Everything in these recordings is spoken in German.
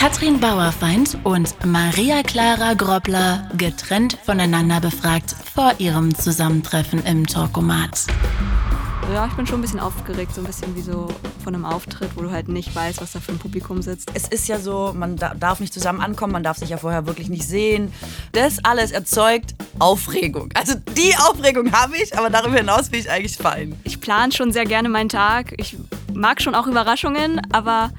Katrin Bauerfeind und Maria Clara Grobbler getrennt voneinander befragt vor ihrem Zusammentreffen im Talkomat. Ja, ich bin schon ein bisschen aufgeregt, so ein bisschen wie so von einem Auftritt, wo du halt nicht weißt, was da für ein Publikum sitzt. Es ist ja so, man darf nicht zusammen ankommen, man darf sich ja vorher wirklich nicht sehen. Das alles erzeugt Aufregung. Also die Aufregung habe ich, aber darüber hinaus bin ich eigentlich fein. Ich plane schon sehr gerne meinen Tag. Ich mag schon auch Überraschungen, aber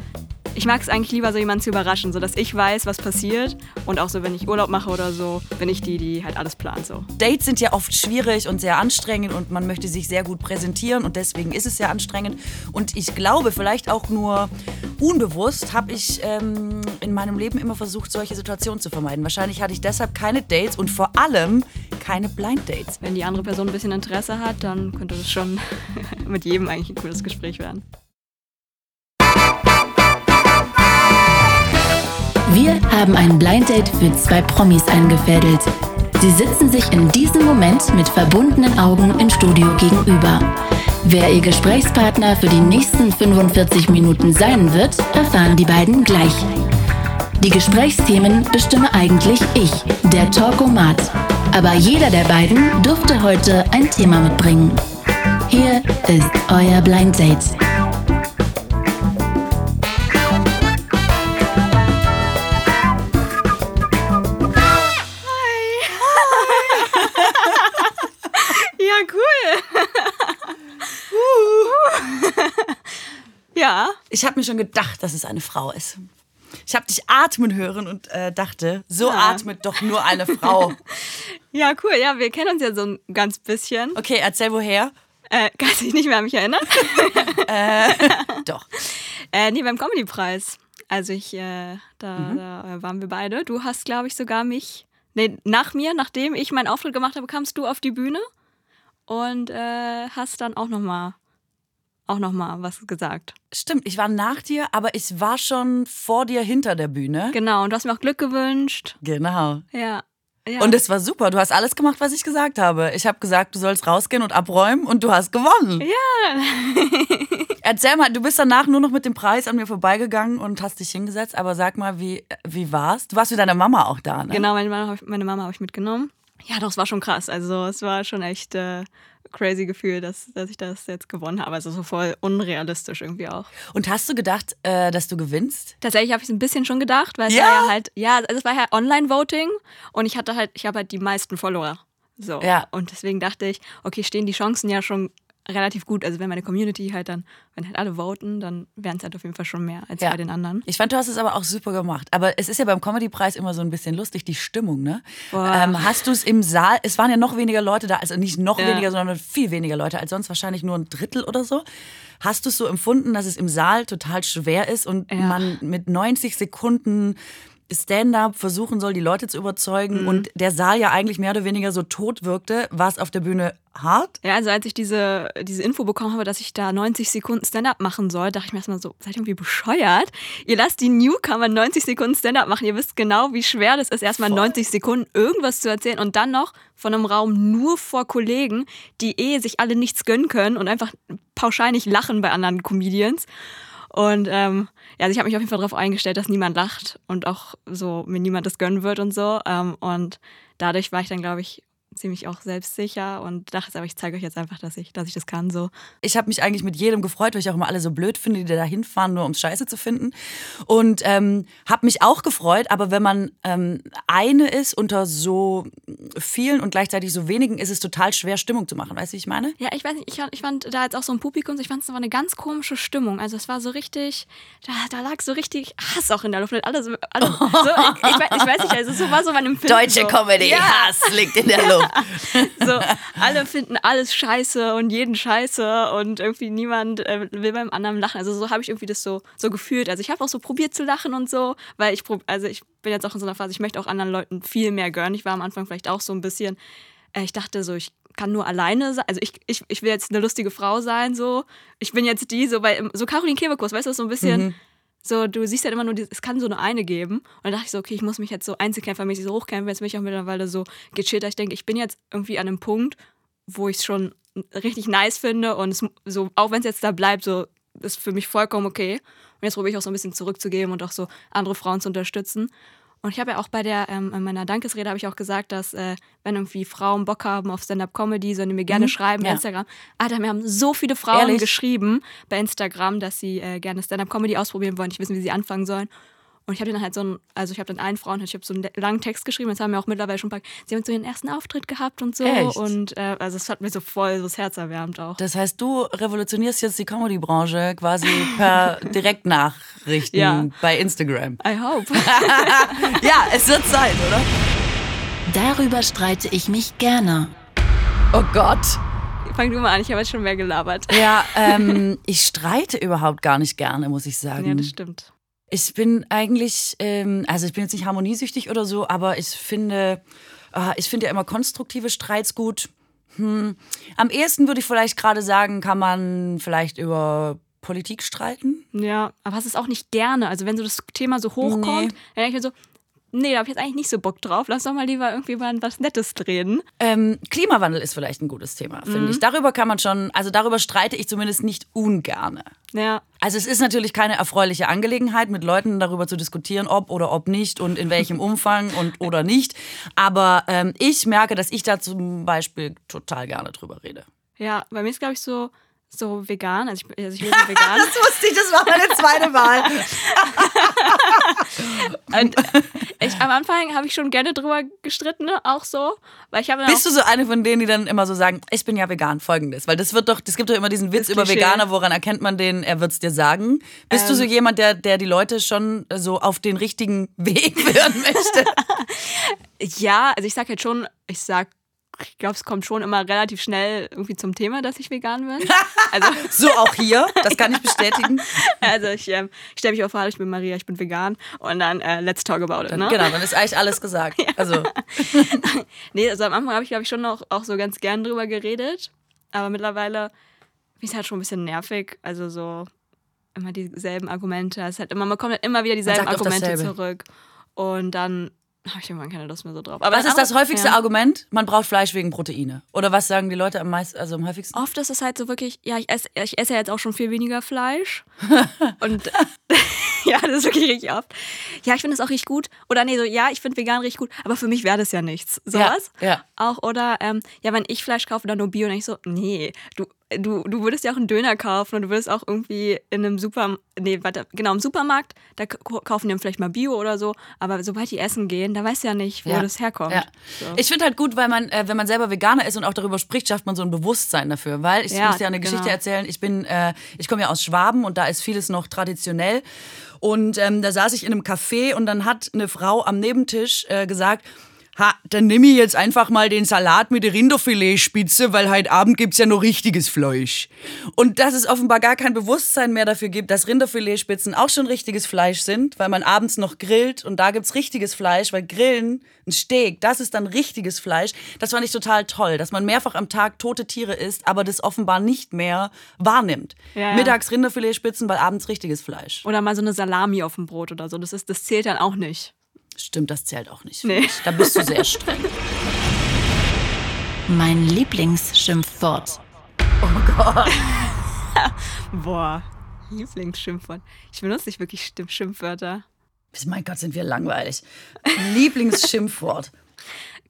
ich mag es eigentlich lieber, so jemanden zu überraschen, sodass ich weiß, was passiert. Und auch so, wenn ich Urlaub mache oder so, bin ich die, die halt alles plant. So. Dates sind ja oft schwierig und sehr anstrengend und man möchte sich sehr gut präsentieren und deswegen ist es sehr anstrengend. Und ich glaube, vielleicht auch nur unbewusst habe ich ähm, in meinem Leben immer versucht, solche Situationen zu vermeiden. Wahrscheinlich hatte ich deshalb keine Dates und vor allem keine Blind Dates. Wenn die andere Person ein bisschen Interesse hat, dann könnte das schon mit jedem eigentlich ein cooles Gespräch werden. Wir haben ein Blind Date für zwei Promis eingefädelt. Sie sitzen sich in diesem Moment mit verbundenen Augen im Studio gegenüber. Wer ihr Gesprächspartner für die nächsten 45 Minuten sein wird, erfahren die beiden gleich. Die Gesprächsthemen bestimme eigentlich ich, der Talkomat. Aber jeder der beiden durfte heute ein Thema mitbringen. Hier ist euer Blind Date. Ja. Ich habe mir schon gedacht, dass es eine Frau ist. Ich habe dich atmen hören und äh, dachte, so Ja. atmet doch nur eine Frau. Ja, cool. Ja, wir kennen uns ja so ein ganz bisschen. Okay, erzähl woher. Äh, kann sich nicht mehr an mich erinnern. Doch. äh, nee, beim Comedy-Preis. Also ich, äh, da, da waren wir beide. Du hast, glaube ich, sogar mich, nee, nach mir, nachdem ich meinen Auftritt gemacht habe, kamst du auf die Bühne und äh, hast dann auch nochmal auch noch mal was gesagt. Stimmt, ich war nach dir, aber ich war schon vor dir hinter der Bühne. Genau, und du hast mir auch Glück gewünscht. Genau. Ja. ja. Und es war super. Du hast alles gemacht, was ich gesagt habe. Ich habe gesagt, du sollst rausgehen und abräumen und du hast gewonnen. ja. Erzähl mal, du bist danach nur noch mit dem Preis an mir vorbeigegangen und hast dich hingesetzt. Aber sag mal, wie, wie war's? Du warst mit deiner Mama auch da, ne? Genau, meine Mama, meine Mama habe ich mitgenommen. Ja, doch, es war schon krass. Also es war schon echt äh, crazy Gefühl, dass, dass ich das jetzt gewonnen habe. Also so voll unrealistisch irgendwie auch. Und hast du gedacht, äh, dass du gewinnst? Tatsächlich habe ich es ein bisschen schon gedacht, weil es Ja? war ja halt, ja, also es war ja Online-Voting und ich hatte halt, ich habe halt die meisten Follower. So. Ja. Und deswegen dachte ich, okay, stehen die Chancen ja schon relativ gut. Also wenn meine Community halt dann, wenn halt alle voten, dann wären es halt auf jeden Fall schon mehr als Ja. bei den anderen. Ich fand, du hast es aber auch super gemacht. Aber es ist ja beim Comedy-Preis immer so ein bisschen lustig, die Stimmung, ne? Ähm, hast du es im Saal, es waren ja noch weniger Leute da, also nicht noch Ja. weniger, sondern viel weniger Leute als sonst, wahrscheinlich nur ein Drittel oder so. Hast du es so empfunden, dass es im Saal total schwer ist und Ja. man mit 90 Sekunden Stand-up versuchen soll, die Leute zu Mhm. überzeugen und der Saal ja eigentlich mehr oder weniger so tot wirkte, war es auf der Bühne hart? Ja, also als ich diese, diese Info bekommen habe, dass ich da 90 Sekunden Stand-up machen soll, dachte ich mir erstmal so, seid ihr irgendwie bescheuert? Ihr lasst die Newcomer 90 Sekunden Stand-up machen. Ihr wisst genau, wie schwer das ist, erstmal 90 Sekunden irgendwas zu erzählen und dann noch von einem Raum nur vor Kollegen, die eh sich alle nichts gönnen können und einfach pauschal nicht lachen bei anderen Comedians. Und ähm, ja, also ich habe mich auf jeden Fall darauf eingestellt, dass niemand lacht und auch so mir niemand das gönnen wird und so. Ähm, und dadurch war ich dann, glaube ich, ziemlich auch selbstsicher und dachte, aber ich zeige euch jetzt einfach, dass ich, dass ich das kann. So. Ich habe mich eigentlich mit jedem gefreut, weil ich auch immer alle so blöd finde, die da hinfahren, nur um Scheiße zu finden. Und ähm, habe mich auch gefreut, aber wenn man ähm, eine ist unter so vielen und gleichzeitig so wenigen, ist es total schwer, Stimmung zu machen. Weißt du, wie ich meine? Ja, ich weiß nicht, ich, fand- ich fand da jetzt auch so ein Publikum, ich fand es war eine ganz komische Stimmung. Also es war so richtig, da, da lag so richtig Hass auch in der Luft. Alle so, alle, so, ich, weiß, ich weiß nicht, also so war so mein Empfinden. Deutsche so. Comedy, Ja, Hass liegt in der Luft. so, alle finden alles scheiße und jeden scheiße und irgendwie niemand äh, will beim anderen lachen. Also so habe ich irgendwie das so, so gefühlt. Also ich habe auch so probiert zu lachen und so, weil ich, also ich bin jetzt auch in so einer Phase, ich möchte auch anderen Leuten viel mehr gönnen. Ich war am Anfang vielleicht auch so ein bisschen, äh, ich dachte so, ich kann nur alleine sein. Also ich, ich, ich will jetzt eine lustige Frau sein, so. Ich bin jetzt die, so bei, so Caroline Kebekus, weißt du, so ein bisschen. So, du siehst ja immer nur, es kann so nur eine geben. Und dann dachte ich so, okay, ich muss mich jetzt so einzelkämpfermäßig so hochkämpfen. Jetzt bin ich auch mittlerweile so gechillt, ich denke, ich bin jetzt irgendwie an einem Punkt, wo ich es schon richtig nice finde und es, so, auch wenn es jetzt da bleibt, so ist für mich vollkommen okay. Und jetzt probiere ich auch so ein bisschen zurückzugeben und auch so andere Frauen zu unterstützen. Und ich habe ja auch bei der, ähm, in meiner Dankesrede habe ich auch gesagt, dass äh, wenn irgendwie Frauen Bock haben auf Stand-Up-Comedy, sollen die mir gerne schreiben bei ja. Instagram. Alter, mir haben so viele Frauen Ehrlich? geschrieben bei Instagram, dass sie äh, gerne Stand-Up-Comedy ausprobieren wollen, nicht wissen, wie sie anfangen sollen. Und ich habe dann halt so ein, also ich habe dann allen Frauen, ich habe so einen langen Text geschrieben, das haben wir auch mittlerweile schon ein paar, sie haben so ihren ersten Auftritt gehabt und so. Echt? Und äh, also es hat mir so voll so das Herz erwärmt auch. Das heißt, du revolutionierst jetzt die Comedy-Branche quasi per Direktnachrichten Ja. bei Instagram. I hope. Ja, es wird Zeit, oder? Darüber streite ich mich gerne. Oh Gott. Fang du mal an, ich habe jetzt schon mehr gelabert. Ja, ähm, ich streite überhaupt gar nicht gerne, muss ich sagen. Ja, das stimmt. Ich bin eigentlich, ähm, also ich bin jetzt nicht harmoniesüchtig oder so, aber ich finde, äh, ich finde ja immer konstruktive Streits gut. Hm. Am ehesten würde ich vielleicht gerade sagen, kann man vielleicht über Politik streiten. Ja, aber hast es auch nicht gerne. Also wenn so das Thema so hochkommt, Nee. dann denke ich mir so, nee, da habe ich jetzt eigentlich nicht so Bock drauf. Lass doch mal lieber irgendwie mal was Nettes reden. Ähm, Klimawandel ist vielleicht ein gutes Thema, finde ich. Darüber kann man schon, also darüber streite ich zumindest nicht ungerne. Ja, Also es ist natürlich keine erfreuliche Angelegenheit, mit Leuten darüber zu diskutieren, ob oder ob nicht und in welchem Umfang und oder nicht. Aber ähm, ich merke, dass ich da zum Beispiel total gerne drüber rede. ja, bei mir ist, glaube ich, so, so vegan. Also ich, also ich lebe vegan. wusste ich, das war meine zweite Wahl. Und ich, am Anfang habe ich schon gerne drüber gestritten, ne? auch so. Weil ich habe Bist du so eine von denen, die dann immer so sagen, ich bin ja vegan, folgendes? Weil das wird doch, das gibt doch immer diesen Witz Das über Klischee. Veganer, woran erkennt man den, er wird's dir sagen. Bist du so jemand, der, der die Leute schon so auf den richtigen Weg führen möchte? ja, also ich sage halt schon, ich sag, ich glaube, es kommt schon immer relativ schnell irgendwie zum Thema, dass ich vegan bin. Also, so auch hier, das kann ich bestätigen. also ich ähm, stelle mich auch vor, ich bin Maria, ich bin vegan und dann äh, let's talk about it. Ne? Genau, dann ist eigentlich alles gesagt. Also, Nee, also am Anfang habe ich, glaube ich, schon noch auch so ganz gern drüber geredet. Aber mittlerweile ich es halt schon ein bisschen nervig. Also so immer dieselben Argumente. Es ist halt immer, man kommt halt immer wieder dieselben Argumente zurück. Und dann habe ich irgendwann keine Lust mehr so drauf. Aber was ist das häufigste ja. Argument? Man braucht Fleisch wegen Proteine. Oder was sagen die Leute am meisten, also am häufigsten? Oft ist es halt so wirklich, ja, ich esse, ich esse ja jetzt auch schon viel weniger Fleisch. Und ja, das ist wirklich richtig oft. Ja, ich finde es auch richtig gut. Oder nee, so, ja, ich finde vegan richtig gut, aber für mich wäre das ja nichts. Sowas. Ja, ja. Auch, oder, ähm, ja, wenn ich Fleisch kaufe, dann nur Bio. Und ich so, nee, du, du, du würdest ja auch einen Döner kaufen und du würdest auch irgendwie in einem Supermarkt, nee, warte, genau, im Supermarkt, da kaufen die vielleicht mal Bio oder so. Aber sobald die essen gehen, da weißt du ja nicht, wo Ja. das herkommt. Ja. So. Ich finde halt gut, weil man, äh, wenn man selber Veganer ist und auch darüber spricht, schafft man so ein Bewusstsein dafür. Weil ich Ja, muss dir eine genau. Geschichte erzählen. Ich bin, äh, ich komme ja aus Schwaben und da ist vieles noch traditionell. Und ähm, da saß ich in einem Café und dann hat eine Frau am Nebentisch äh, gesagt, Ha, dann nehme ich jetzt einfach mal den Salat mit der Rinderfiletspitze, weil heute Abend gibt's ja noch richtiges Fleisch. Und dass es offenbar gar kein Bewusstsein mehr dafür gibt, dass Rinderfiletspitzen auch schon richtiges Fleisch sind, weil man abends noch grillt und da gibt's richtiges Fleisch, weil Grillen, ein Steak, das ist dann richtiges Fleisch. Das fand ich total toll, dass man mehrfach am Tag tote Tiere isst, aber das offenbar nicht mehr wahrnimmt. Ja. Mittags Rinderfiletspitzen, weil abends richtiges Fleisch. Oder mal so eine Salami auf dem Brot oder so. Das, ist, das zählt dann auch nicht. Stimmt, das zählt auch nicht. Nee. Da bist du sehr streng. Mein Lieblingsschimpfwort. Boah, Lieblingsschimpfwort. Ich benutze nicht wirklich Schimpfwörter. Mein Gott, sind wir langweilig. Lieblingsschimpfwort.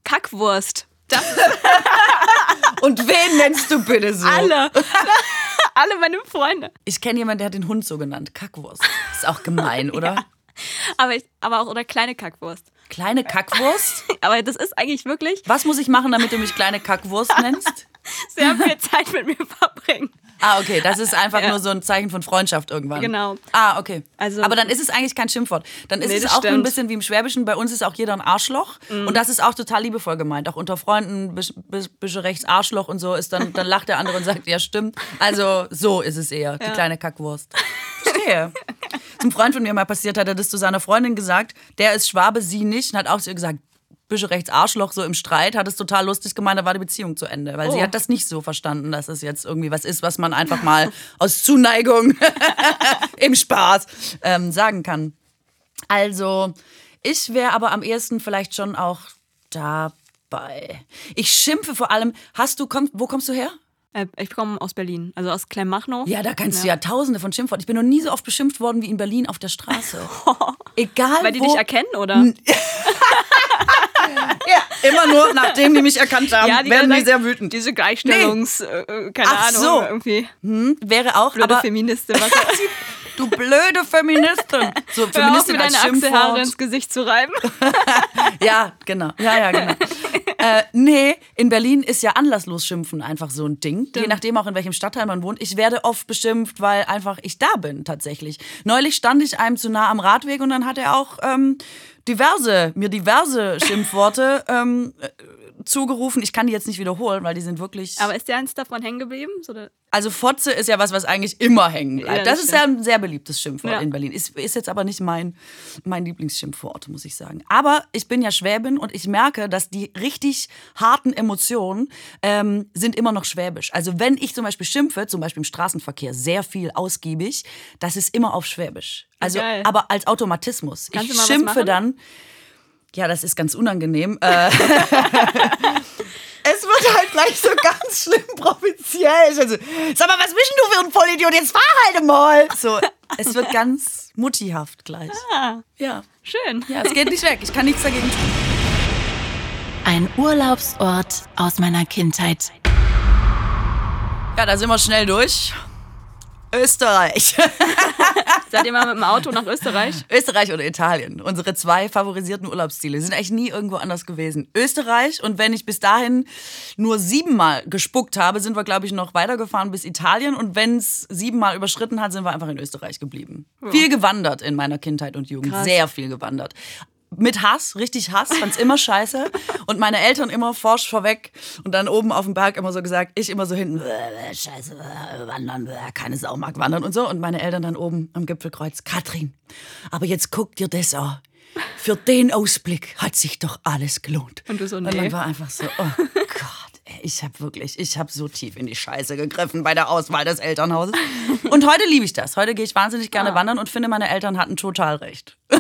Kackwurst. Das Und wen nennst du bitte so? alle. alle meine Freunde. Ich kenne jemanden, der hat den Hund so genannt. Kackwurst. Ist auch gemein, oder? Aber, ich, aber auch, oder kleine Kackwurst. Kleine Kackwurst? Aber das ist eigentlich wirklich Was muss ich machen, damit du mich kleine Kackwurst nennst? sehr viel Zeit mit mir verbringen. Ah, okay. Das ist einfach Ja. nur so ein Zeichen von Freundschaft irgendwann. Genau. Ah, okay. Also- Aber dann ist es eigentlich kein Schimpfwort. Dann ist Nee, es auch ein stimmt. Mhm. bisschen wie im Schwäbischen. Bei uns ist auch jeder ein Arschloch. Und das ist auch total liebevoll gemeint. Auch unter Freunden, bisch- bisschen rechts Arschloch und so, ist dann, dann lacht der andere und sagt, ja, stimmt. Also so ist es eher, die Ja. kleine Kackwurst. Verstehe. Zum Freund von mir mal passiert hat er das zu seiner Freundin gesagt. Der ist Schwabe, sie nicht. Und hat auch zu ihr gesagt, bisschen rechts Arschloch so im Streit, hat es total lustig gemeint, da war die Beziehung zu Ende. Weil sie Oh. hat das nicht so verstanden, dass es jetzt irgendwie was ist, was man einfach mal aus Zuneigung im Spaß ähm, sagen kann. Also, ich wäre aber am ehesten vielleicht schon auch dabei. Ich schimpfe vor allem. Hast du, komm, wo kommst du her? Äh, ich komme aus Berlin, also aus Kleinmachnow. Ja, da kannst du ja tausende von Schimpfworten. Ich bin noch nie so oft beschimpft worden wie in Berlin auf der Straße. Egal Weil die wo. dich erkennen, oder? Ja, immer nur, nachdem die mich erkannt haben, werden die sagen, sehr wütend. Diese Gleichstellungs, äh, keine Ach Ahnung, so. irgendwie Hm, wäre auch, blöde aber Feministin. Was du blöde Feministin. So, Hör auf, Feministin mir deine Achselhaare ins Gesicht zu reiben. Ja, genau. Ja, ja, genau. äh, nee, in Berlin ist ja anlasslos Schimpfen einfach so ein Ding. Je nachdem auch in welchem Stadtteil man wohnt. Ich werde oft beschimpft, weil einfach ich da bin tatsächlich. Neulich stand ich einem zu nah am Radweg und dann hat er auch ähm, diverse, mir diverse Schimpfworte ähm, äh, zugerufen. Ich kann die jetzt nicht wiederholen, weil die sind wirklich. Aber ist dir eins davon hängen geblieben? Oder? Also Fotze ist ja was, was eigentlich immer hängen bleibt. Ja, das, das ist ja ein sehr beliebtes Schimpfwort Ja. in Berlin. Ist, ist jetzt aber nicht mein, mein Lieblingsschimpfwort, muss ich sagen. Aber ich bin ja Schwäbin und ich merke, dass die richtig harten Emotionen ähm, sind immer noch schwäbisch. Also wenn ich zum Beispiel schimpfe, zum Beispiel im Straßenverkehr, sehr viel ausgiebig, das ist immer auf Schwäbisch. Also, Geil. aber als Automatismus. Kannst ich schimpfe dann. Ja, das ist ganz unangenehm. Äh, es wird halt gleich so ganz schlimm provinziell. Also, sag mal, was bist du für ein Vollidiot? Jetzt fahr halt mal. So, es wird ganz muttihaft gleich. Ah, Ja. schön. Ja, es geht nicht weg. Ich kann nichts dagegen tun. Ein Urlaubsort aus meiner Kindheit. Ja, da sind wir schnell durch. Österreich. Seid ihr mal mit dem Auto nach Österreich? Österreich oder Italien. Unsere zwei favorisierten Urlaubsziele. Sind eigentlich nie irgendwo anders gewesen. Österreich und wenn ich bis dahin nur siebenmal gespuckt habe, sind wir, glaube ich, noch weitergefahren bis Italien. Und wenn es siebenmal überschritten hat, sind wir einfach in Österreich geblieben. Viel gewandert in meiner Kindheit und Jugend. Krass. Sehr viel gewandert. Mit Hass, richtig Hass, fand's immer scheiße. Und meine Eltern immer forsch vorweg und dann oben auf dem Berg immer so gesagt, ich immer so hinten, "Bäh, bäh, scheiße, bäh, wandern, bäh, keine Sau mag wandern und so. Und meine Eltern dann oben am Gipfelkreuz, Katrin, aber jetzt guck dir das an. Für den Ausblick hat sich doch alles gelohnt. Und du so, Und nee. dann war einfach so, oh Gott, ey, ich habe wirklich, ich habe so tief in die Scheiße gegriffen bei der Auswahl des Elternhauses. Und heute liebe ich das. Heute gehe ich wahnsinnig gerne wandern und finde, meine Eltern hatten total recht.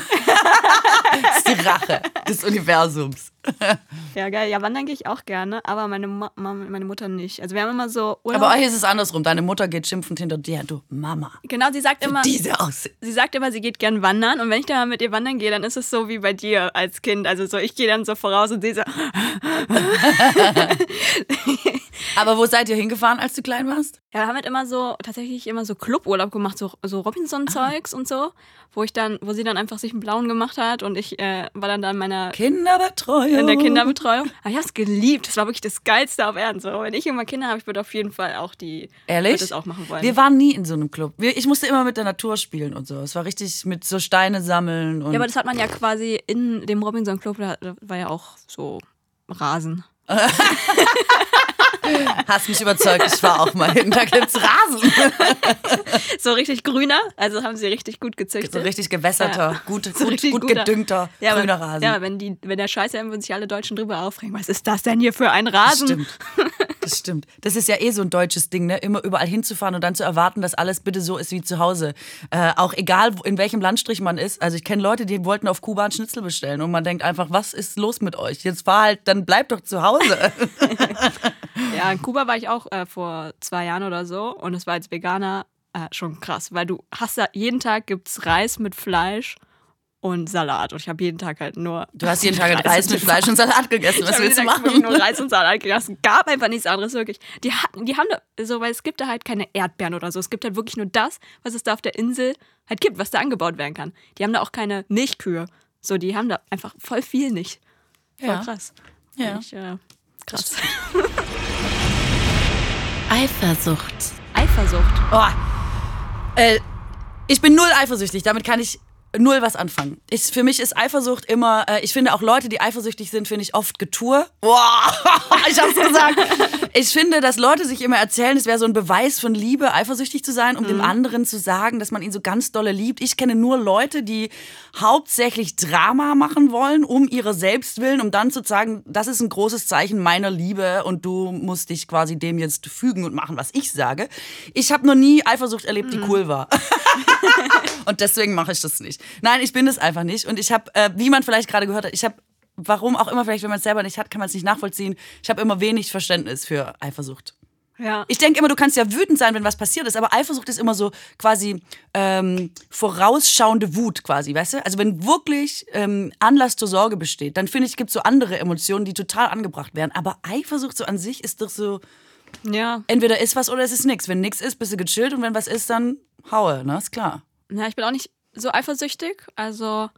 das ist die Rache des Universums. Ja, geil. Ja, wandern gehe ich auch gerne, aber meine, Ma meine Mutter nicht. Also wir haben immer so Urlaub. Aber euch ist es andersrum. Deine Mutter geht schimpfend hinter dir. Du, Mama, genau, sie sagt immer, diese Aussicht. sie sagt immer, sie geht gern wandern und wenn ich dann mal mit ihr wandern gehe, dann ist es so wie bei dir als Kind. Also so, ich gehe dann so voraus und sie so, Aber wo seid ihr hingefahren, als du klein warst? ja, wir haben halt immer so, tatsächlich immer so Cluburlaub gemacht, so, so Robinson-Zeugs und so, wo ich dann, wo sie dann einfach sich einen blauen gemacht hat und ich äh, war dann da in meiner Kinderbetreuung. in der Kinderbetreuung. Aber ich habe es geliebt. Das war wirklich das Geilste auf Erden. So, wenn ich immer Kinder habe, ich würde auf jeden Fall auch die Ehrlich? das auch machen wollen. Wir waren nie in so einem Club. Wir, ich musste immer mit der Natur spielen und so. Es war richtig mit so Steine sammeln und ja, aber das hat man ja quasi in dem Robinson Club, da war ja auch so Rasen. hast mich überzeugt. Ich war auch mal hin. Da gibt's Rasen. So richtig grüner, also haben sie richtig gut gezüchtet. So richtig gewässerter, Ja. gut, So gut, gut gedüngter ja, grüner aber, Rasen. Ja, wenn, die, wenn der Scheiße, würden sich alle Deutschen drüber aufregen. Was ist das denn hier für ein Rasen? Stimmt. Das stimmt. Das ist ja eh so ein deutsches Ding, ne? Immer überall hinzufahren und dann zu erwarten, dass alles bitte so ist wie zu Hause. Äh, auch egal, in welchem Landstrich man ist. Also ich kenne Leute, die wollten auf Kuba einen Schnitzel bestellen und man denkt einfach, was ist los mit euch? Jetzt fahr halt, dann bleib doch zu Hause. Ja, in Kuba war ich auch äh, vor zwei Jahren oder so und es war als Veganer äh, schon krass, weil du hast da jeden Tag gibt's Reis mit Fleisch und Salat und ich habe jeden Tag halt nur Du hast jeden Tag Reis mit Fleisch und Salat gegessen. Was willst du machen? nur Reis und Salat gegessen. Es gab einfach nichts anderes, wirklich. Die, hatten, die haben da, so, weil es gibt da halt keine Erdbeeren oder so. Es gibt halt wirklich nur das, was es da auf der Insel halt gibt, was da angebaut werden kann. Die haben da auch keine Milchkühe. So, die haben da einfach voll viel nicht. Voll Ja. krass. Ja. Ich, äh, krass. Eifersucht. Eifersucht. Oh. Äh, ich bin null eifersüchtig, damit kann ich null was anfangen. Ich, für mich ist Eifersucht immer, äh, ich finde auch Leute, die eifersüchtig sind, finde ich oft Getue. Boah, ich hab's gesagt. Ich finde, dass Leute sich immer erzählen, es wäre so ein Beweis von Liebe, eifersüchtig zu sein, um dem anderen zu sagen, dass man ihn so ganz dolle liebt. Ich kenne nur Leute, die hauptsächlich Drama machen wollen, um ihre Selbstwillen, um dann zu sagen, das ist ein großes Zeichen meiner Liebe und du musst dich quasi dem jetzt fügen und machen, was ich sage. Ich habe noch nie Eifersucht erlebt, die cool war. Und deswegen mache ich das nicht. Nein, ich bin es einfach nicht. Und ich habe, äh, wie man vielleicht gerade gehört hat, ich habe, warum auch immer, vielleicht wenn man es selber nicht hat, kann man es nicht nachvollziehen. Ich habe immer wenig Verständnis für Eifersucht. Ja. Ich denke immer, du kannst ja wütend sein, wenn was passiert ist, aber Eifersucht ist immer so quasi ähm, vorausschauende Wut quasi, weißt du? Also wenn wirklich ähm, Anlass zur Sorge besteht, dann finde ich, gibt es so andere Emotionen, die total angebracht werden. Aber Eifersucht so an sich ist doch so, Ja. entweder ist was oder es ist nichts. Wenn nichts ist, bist du gechillt und wenn was ist, dann haue, ne? Ist klar. Ja, ich bin auch nicht so eifersüchtig. Also,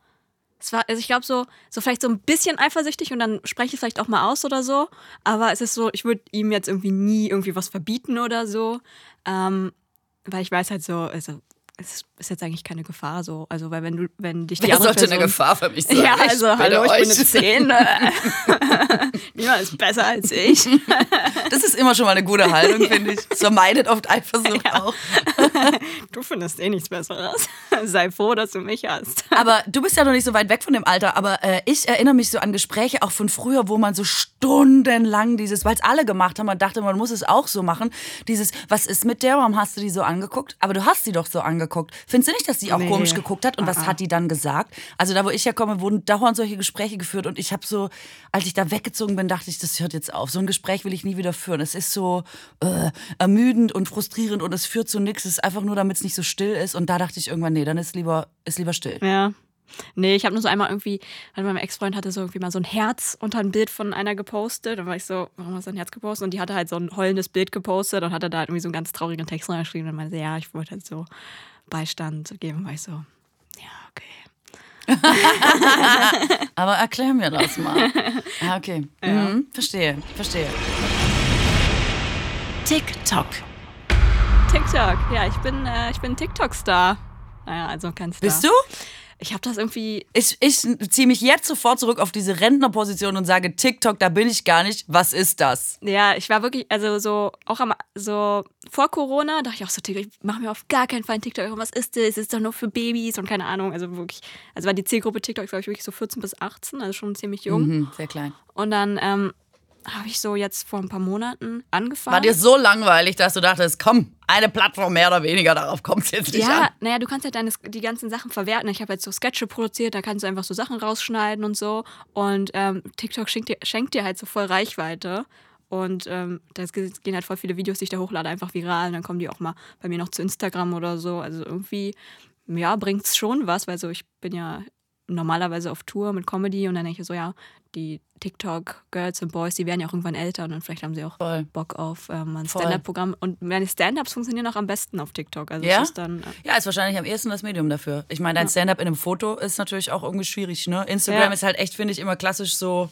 es war, also ich glaube so, so vielleicht so ein bisschen eifersüchtig und dann spreche ich vielleicht auch mal aus oder so. Aber es ist so, ich würde ihm jetzt irgendwie nie irgendwie was verbieten oder so. Ähm, weil ich weiß halt so, also es ist jetzt eigentlich keine Gefahr so. Also, weil wenn du, wenn dich die Wer sollte eine Person, Gefahr für mich sein? Ja, Ich also bitte hallo, ich bin euch. eine 10. Niemand ist besser als ich. Das ist immer schon mal eine gute Haltung, finde ich. Es vermeidet oft Eifersucht auch. Du findest eh nichts Besseres. Sei froh, dass du mich hast. Aber du bist ja noch nicht so weit weg von dem Alter, aber äh, ich erinnere mich so an Gespräche auch von früher, wo man so stundenlang dieses, weil es alle gemacht haben, man dachte, man muss es auch so machen, dieses, was ist mit der, warum hast du die so angeguckt? Aber du hast sie doch so angeguckt. Findest du nicht, dass die auch Nee. komisch geguckt hat und was hat die dann gesagt? Also da, wo ich herkomme, wurden dauernd solche Gespräche geführt und ich habe so, als ich da weggezogen bin, dachte ich, das hört jetzt auf. So ein Gespräch will ich nie wieder führen. Es ist so äh, ermüdend und frustrierend und es führt zu nichts. Es ist einfach nur, damit es nicht so still ist und da dachte ich irgendwann, nee, dann ist lieber, ist lieber still. Ja. Nee, ich habe nur so einmal irgendwie, weil mein Ex-Freund hatte so irgendwie mal so ein Herz unter ein Bild von einer gepostet. Dann war ich so, warum hast du ein Herz gepostet? Und die hatte halt so ein heulendes Bild gepostet und hatte da halt irgendwie so einen ganz traurigen Text reingeschrieben. Und meinte, ja, ich wollte halt so Beistand geben. Und war ich so, ja, okay. Aber erklär mir das mal. Ja, okay. Mhm, verstehe, verstehe. TikTok. TikTok, ja, ich bin, äh, ich bin TikTok-Star. Naja, also kein Star. Bist du? Ich habe das irgendwie, Ich, ich ziehe mich jetzt sofort zurück auf diese Rentnerposition und sage, TikTok, da bin ich gar nicht. Was ist das? ja, ich war wirklich, also so, auch am, so vor Corona dachte ich auch so, TikTok, ich mache mir auf gar keinen Fall ein TikTok. Was ist das? Das ist doch nur für Babys und keine Ahnung. Also wirklich, also war die Zielgruppe TikTok, glaube ich, wirklich so 14 bis 18, also schon ziemlich jung. Mhm, sehr klein. Und dann ähm, habe ich so jetzt vor ein paar Monaten angefangen. War dir so langweilig, dass du dachtest, komm, eine Plattform mehr oder weniger, darauf kommt es jetzt nicht ja, an. naja, du kannst ja deine, die ganzen Sachen verwerten. Ich habe jetzt so Sketche produziert, da kannst du einfach so Sachen rausschneiden und so. Und ähm, TikTok schenkt dir, schenkt dir halt so voll Reichweite. Und ähm, da gehen halt voll viele Videos, die ich da hochlade, einfach viral. Und dann kommen die auch mal bei mir noch zu Instagram oder so. Also irgendwie, ja, bringt's schon was, weil so ich bin ja normalerweise auf Tour mit Comedy und dann denke ich so, ja, die TikTok-Girls und Boys, die werden ja auch irgendwann älter und dann vielleicht haben sie auch Voll. Bock auf ähm, ein. Stand-Up-Programm. Und meine Stand-Ups funktionieren auch am besten auf TikTok. Also Ja? ist dann, äh, Ja, ist wahrscheinlich am ehesten das Medium dafür. Ich meine, dein Stand-up in einem Foto ist natürlich auch irgendwie schwierig. Ne? Instagram Ja. ist halt echt, finde ich, immer klassisch so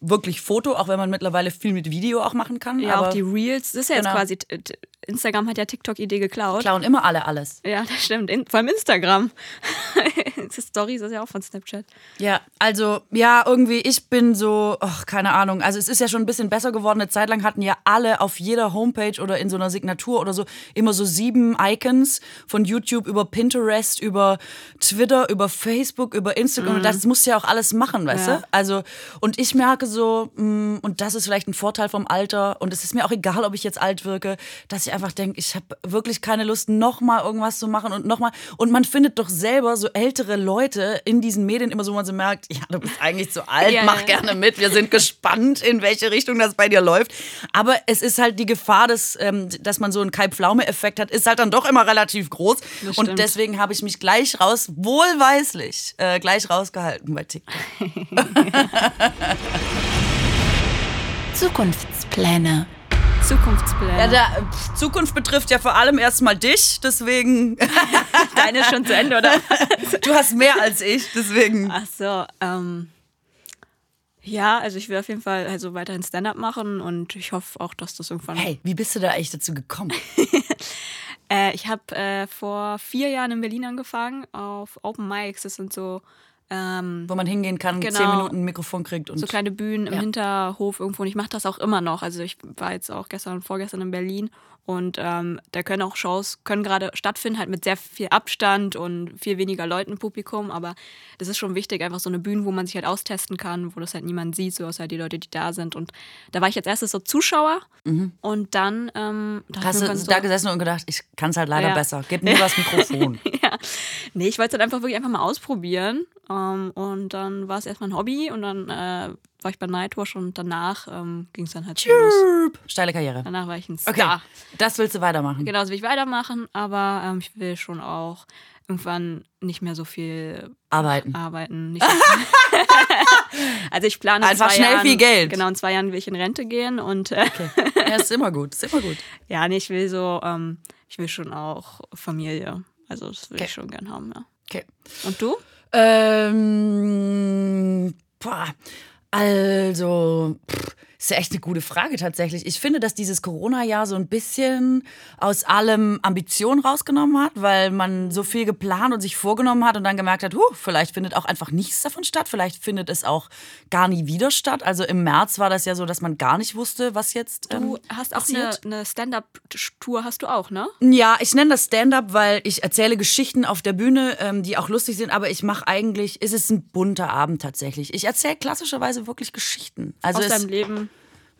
wirklich Foto, auch wenn man mittlerweile viel mit Video auch machen kann. Ja, auch die Reels, das ist ja jetzt Genau. quasi, t- t- Instagram hat ja TikTok-Idee geklaut. klauen immer alle alles. Ja, das stimmt. In, vor allem Instagram. Stories ist ja auch von Snapchat. Ja, also ja, irgendwie, ich bin so, ach, keine Ahnung. Also es ist ja schon ein bisschen besser geworden. Eine Zeit lang hatten ja alle auf jeder Homepage oder in so einer Signatur oder so immer so sieben Icons von YouTube über Pinterest, über Twitter, über Facebook, über Instagram. Und das musst du ja auch alles machen, weißt Ja. du? Also, und ich merke so, mh, und das ist vielleicht ein Vorteil vom Alter, und es ist mir auch egal, ob ich jetzt alt wirke, dass ich einfach denke, ich habe wirklich keine Lust, nochmal irgendwas zu machen und nochmal. Und man findet doch selber so ältere Leute in diesen Medien immer so, wo man so merkt, ja, du bist eigentlich zu alt, Ja, mach ja. gerne mit, wir sind gespannt, in welche Richtung das bei dir läuft. Aber es ist halt die Gefahr, dass, ähm, dass man so einen Kai-Pflaume-Effekt hat, ist halt dann doch immer relativ groß. Und deswegen habe ich mich gleich raus, wohlweislich, äh, gleich rausgehalten bei TikTok. Zukunftspläne. Zukunftspläne. Ja, der, Zukunft betrifft ja vor allem erstmal dich, deswegen, Deine ist schon zu Ende, oder? du hast mehr als ich, deswegen. Ach so, ähm. Ja, also ich will auf jeden Fall also weiterhin Stand-up machen und ich hoffe auch, dass das irgendwann. Hey, wie bist du da eigentlich dazu gekommen? Äh, ich habe äh, vor vier Jahren in Berlin angefangen auf Open Mics. Das sind so ähm, Wo man hingehen kann, Genau. zehn Minuten ein Mikrofon kriegt und so kleine Bühnen im Ja. Hinterhof irgendwo. Und ich mache das auch immer noch. Also ich war jetzt auch gestern und vorgestern in Berlin und ähm, da können auch Shows, können gerade stattfinden, halt mit sehr viel Abstand und viel weniger Leuten im Publikum. Aber das ist schon wichtig, einfach so eine Bühne, wo man sich halt austesten kann, wo das halt niemand sieht, so außer die Leute, die da sind. Und da war ich jetzt erstes so Zuschauer und dann ähm, Mhm. hast du da gesessen und gedacht, ich kann es halt leider Ja. besser. Gib mir das Mikrofon. ja. Nee, ich wollte es halt einfach wirklich einfach mal ausprobieren. Ähm, und dann war es erstmal ein Hobby und dann äh, war ich bei Nightwash und danach ähm, ging es dann halt so los. Steile Karriere. Danach war ich ein Star. Okay, das willst du weitermachen. Genau, das will ich weitermachen, aber ähm, ich will schon auch irgendwann nicht mehr so viel Arbeiten. arbeiten. Nicht also ich plane in Einfach schnell Jahren, viel Geld. Genau, in zwei Jahren will ich in Rente gehen und äh, Ja, ist immer gut, ist immer gut. ja, nee, ich will so, ähm, ich will schon auch Familie. Also das will Okay. ich schon gern haben, ja. Okay. Und du? Ähm, boah, also, pff, ist ja echt eine gute Frage tatsächlich. Ich finde, dass dieses Corona-Jahr so ein bisschen aus allem Ambition rausgenommen hat, weil man so viel geplant und sich vorgenommen hat und dann gemerkt hat, huh, vielleicht findet auch einfach nichts davon statt. Vielleicht findet es auch gar nie wieder statt. Also im März war das ja so, dass man gar nicht wusste, was jetzt. Du ähm, hast auch eine, passiert. eine Stand-up-Tour, hast du auch, ne? Ja, ich nenne das Stand-up, weil ich erzähle Geschichten auf der Bühne, ähm, die auch lustig sind, aber ich mache eigentlich, ist es ein bunter Abend tatsächlich. Ich erzähle klassischerweise wirklich Geschichten. Also Aus deinem Leben.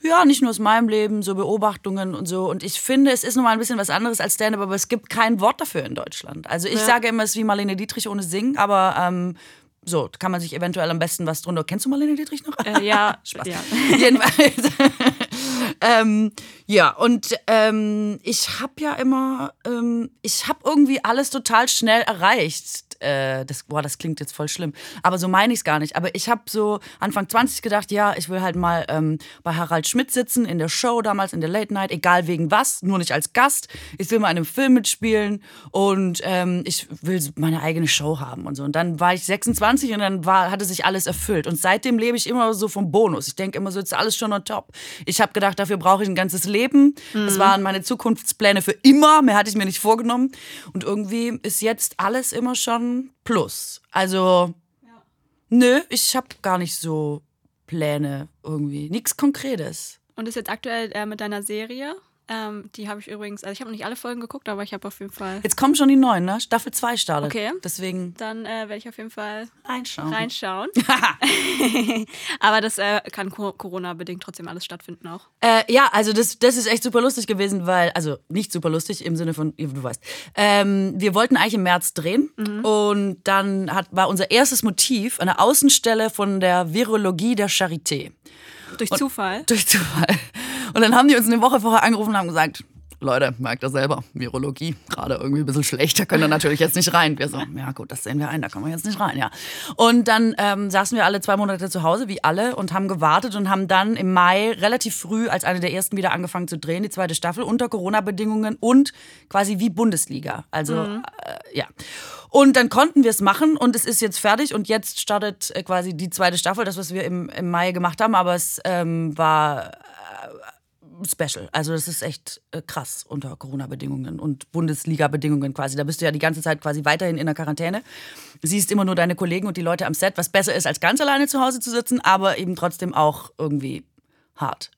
Ja, nicht nur aus meinem Leben, so Beobachtungen und so. Und ich finde, es ist nun mal ein bisschen was anderes als Stand-up, aber es gibt kein Wort dafür in Deutschland. Also ich sage immer, es ist wie Marlene Dietrich ohne Singen, aber ähm, so kann man sich eventuell am besten was drunter. Kennst du Marlene Dietrich noch? Äh, ja, Spaß. ja. Jedenfalls. ähm, ja, und ähm, ich habe ja immer, ähm, ich habe irgendwie alles total schnell erreicht. Äh, das, boah, das klingt jetzt voll schlimm. Aber so meine ich es gar nicht. Aber ich habe so Anfang 20 gedacht, ja, ich will halt mal ähm, bei Harald Schmidt sitzen, in der Show damals, in der Late Night, egal wegen was, nur nicht als Gast. Ich will mal in einem Film mitspielen und ähm, ich will meine eigene Show haben und so. Und dann war ich 26 und dann war, hatte sich alles erfüllt. Und seitdem lebe ich immer so vom Bonus. Ich denke immer so, jetzt ist alles schon on top. Ich habe gedacht, dafür brauche ich ein ganzes Leben. Das waren meine Zukunftspläne für immer. Mehr hatte ich mir nicht vorgenommen. Und irgendwie ist jetzt alles immer schon plus. Also, nö, ich habe gar nicht so Pläne irgendwie. Nichts Konkretes. Und ist jetzt aktuell äh, mit deiner Serie. Ähm, die habe ich übrigens, also ich habe noch nicht alle Folgen geguckt, aber ich habe auf jeden Fall. Jetzt kommen schon die neuen, ne? Staffel 2 startet. Okay. Deswegen Dann äh, werde ich auf jeden Fall reinschauen. reinschauen. aber das äh, kann Co- Corona-bedingt trotzdem alles stattfinden auch. Äh, ja, also das, das ist echt super lustig gewesen, weil, also nicht super lustig im Sinne von, du weißt, ähm, wir wollten eigentlich im März drehen und dann hat, war unser erstes Motiv eine Außenstelle von der Virologie der Charité. Durch Zufall. Durch Zufall. Und dann haben die uns eine Woche vorher angerufen und haben gesagt, Leute, merkt ihr selber, Virologie, gerade irgendwie ein bisschen schlecht, da können wir natürlich jetzt nicht rein. Wir so, ja gut, das sehen wir ein, da können wir jetzt nicht rein, ja. Und dann ähm, saßen wir alle zwei Monate zu Hause, wie alle, und haben gewartet und haben dann im Mai relativ früh als eine der ersten wieder angefangen zu drehen, die zweite Staffel, unter Corona-Bedingungen und quasi wie Bundesliga. Also, äh, ja. Und dann konnten wir es machen und es ist jetzt fertig und jetzt startet äh, quasi die zweite Staffel, das, was wir im, im Mai gemacht haben, aber es ähm, war special. Also das ist echt äh, krass unter Corona-Bedingungen und Bundesliga-Bedingungen quasi. Da bist du ja die ganze Zeit quasi weiterhin in der Quarantäne. Siehst immer nur deine Kollegen und die Leute am Set, was besser ist, als ganz alleine zu Hause zu sitzen, aber eben trotzdem auch irgendwie hart.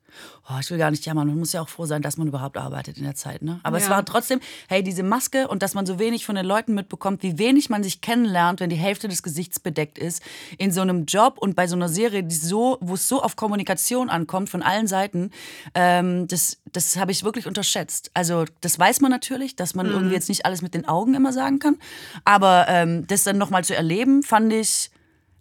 Oh, ich will gar nicht jammern. Man muss ja auch froh sein, dass man überhaupt arbeitet in der Zeit. Ne? Aber es Ja. war trotzdem, hey, diese Maske und dass man so wenig von den Leuten mitbekommt, wie wenig man sich kennenlernt, wenn die Hälfte des Gesichts bedeckt ist, in so einem Job und bei so einer Serie, die so, wo es so auf Kommunikation ankommt von allen Seiten, ähm, das, das habe ich wirklich unterschätzt. Also das weiß man natürlich, dass man irgendwie jetzt nicht alles mit den Augen immer sagen kann. Aber ähm, das dann nochmal zu erleben, fand ich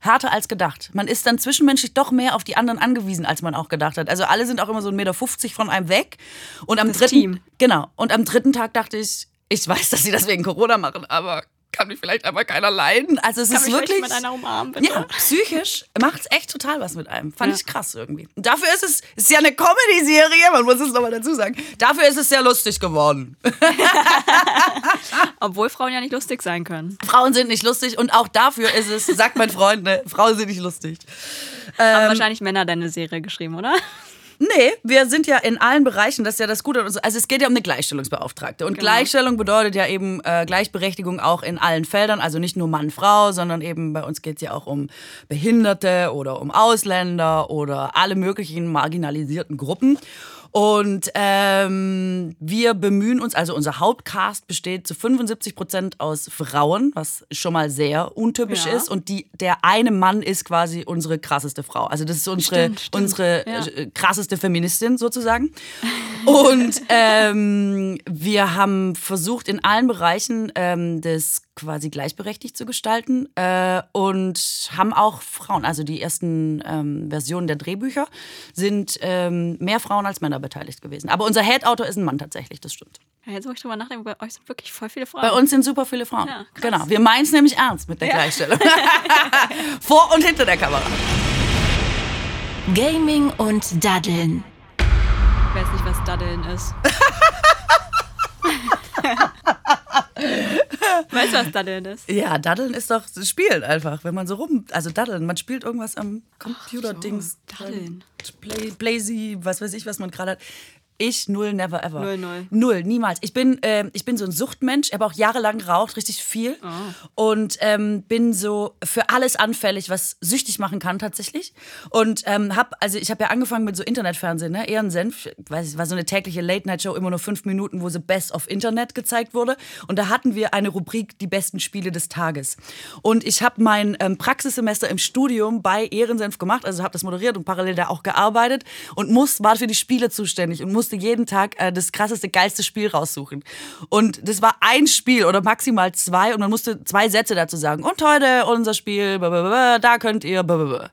härter als gedacht. Man ist dann zwischenmenschlich doch mehr auf die anderen angewiesen, als man auch gedacht hat. Also alle sind auch immer so 1,50 Meter von einem weg. Und am Das dritten, Team. genau. Und am dritten Tag dachte ich, ich weiß, dass sie das wegen Corona machen, aber kann mich vielleicht einfach keiner leiden. Also es Kann ist wirklich. mit einer umarmen, bitte? Ja, psychisch macht es echt total was mit einem. Fand Ja. ich krass irgendwie. Und dafür ist es, es ist ja eine Comedy-Serie, man muss es nochmal dazu sagen. Dafür ist es sehr lustig geworden. Obwohl Frauen ja nicht lustig sein können. Frauen sind nicht lustig und auch dafür ist es, sagt mein Freund, ne, Frauen sind nicht lustig. Ähm, Haben wahrscheinlich Männer deine Serie geschrieben, oder? Nee, wir sind ja in allen Bereichen, das ist ja das Gute. uns. Also es geht ja um eine Gleichstellungsbeauftragte. Und Genau. Gleichstellung bedeutet ja eben äh, Gleichberechtigung auch in allen Feldern. Also nicht nur Mann, Frau, sondern eben bei uns geht es ja auch um Behinderte oder um Ausländer oder alle möglichen marginalisierten Gruppen. Und ähm, wir bemühen uns, also unser Hauptcast besteht zu 75 Prozent aus Frauen, was schon mal sehr untypisch Ja. ist. Und die, der eine Mann ist quasi unsere krasseste Frau. Also das ist unsere, Stimmt, stimmt. unsere Ja. äh, krasseste Feministin sozusagen. Und ähm, wir haben versucht, in allen Bereichen ähm, das quasi gleichberechtigt zu gestalten äh, und haben auch Frauen, also die ersten ähm, Versionen der Drehbücher sind ähm, mehr Frauen als Männer beteiligt gewesen. Aber unser Head-Autor ist ein Mann tatsächlich, das stimmt. Ja, jetzt muss ich drüber nachdenken, bei euch sind wirklich voll viele Frauen. Bei uns sind super viele Frauen. Ja, genau. Wir meinen es nämlich ernst mit der Gleichstellung. Vor und hinter der Kamera. Gaming und Daddeln. Ich weiß nicht, was Daddeln ist. weißt du, was Daddeln ist? Ja, Daddeln ist doch Spielen einfach, wenn man so rum. Also Daddeln, man spielt irgendwas am Computer-Dings. Daddeln. Play, Blazy, was weiß ich, was man gerade hat. Ich null, never ever. Null, null. Null, niemals. Ich bin, ähm, ich bin so ein Suchtmensch. Ich habe auch jahrelang geraucht, richtig viel. Und ähm, bin so für alles anfällig, was süchtig machen kann tatsächlich. Und ähm, habe, also ich habe ja angefangen mit so Internetfernsehen, ne? Ehrensenf. Ich weiß, es war so eine tägliche Late-Night-Show, immer nur fünf Minuten, wo so Best of Internet gezeigt wurde. Und da hatten wir eine Rubrik, die besten Spiele des Tages. Und ich habe mein ähm, Praxissemester im Studium bei Ehrensenf gemacht, also habe das moderiert und parallel da auch gearbeitet und muss, war für die Spiele zuständig und musste jeden Tag äh, das krasseste, geilste Spiel raussuchen. Und das war ein Spiel oder maximal zwei und man musste zwei Sätze dazu sagen. Und heute unser Spiel, da könnt ihr. blablabla.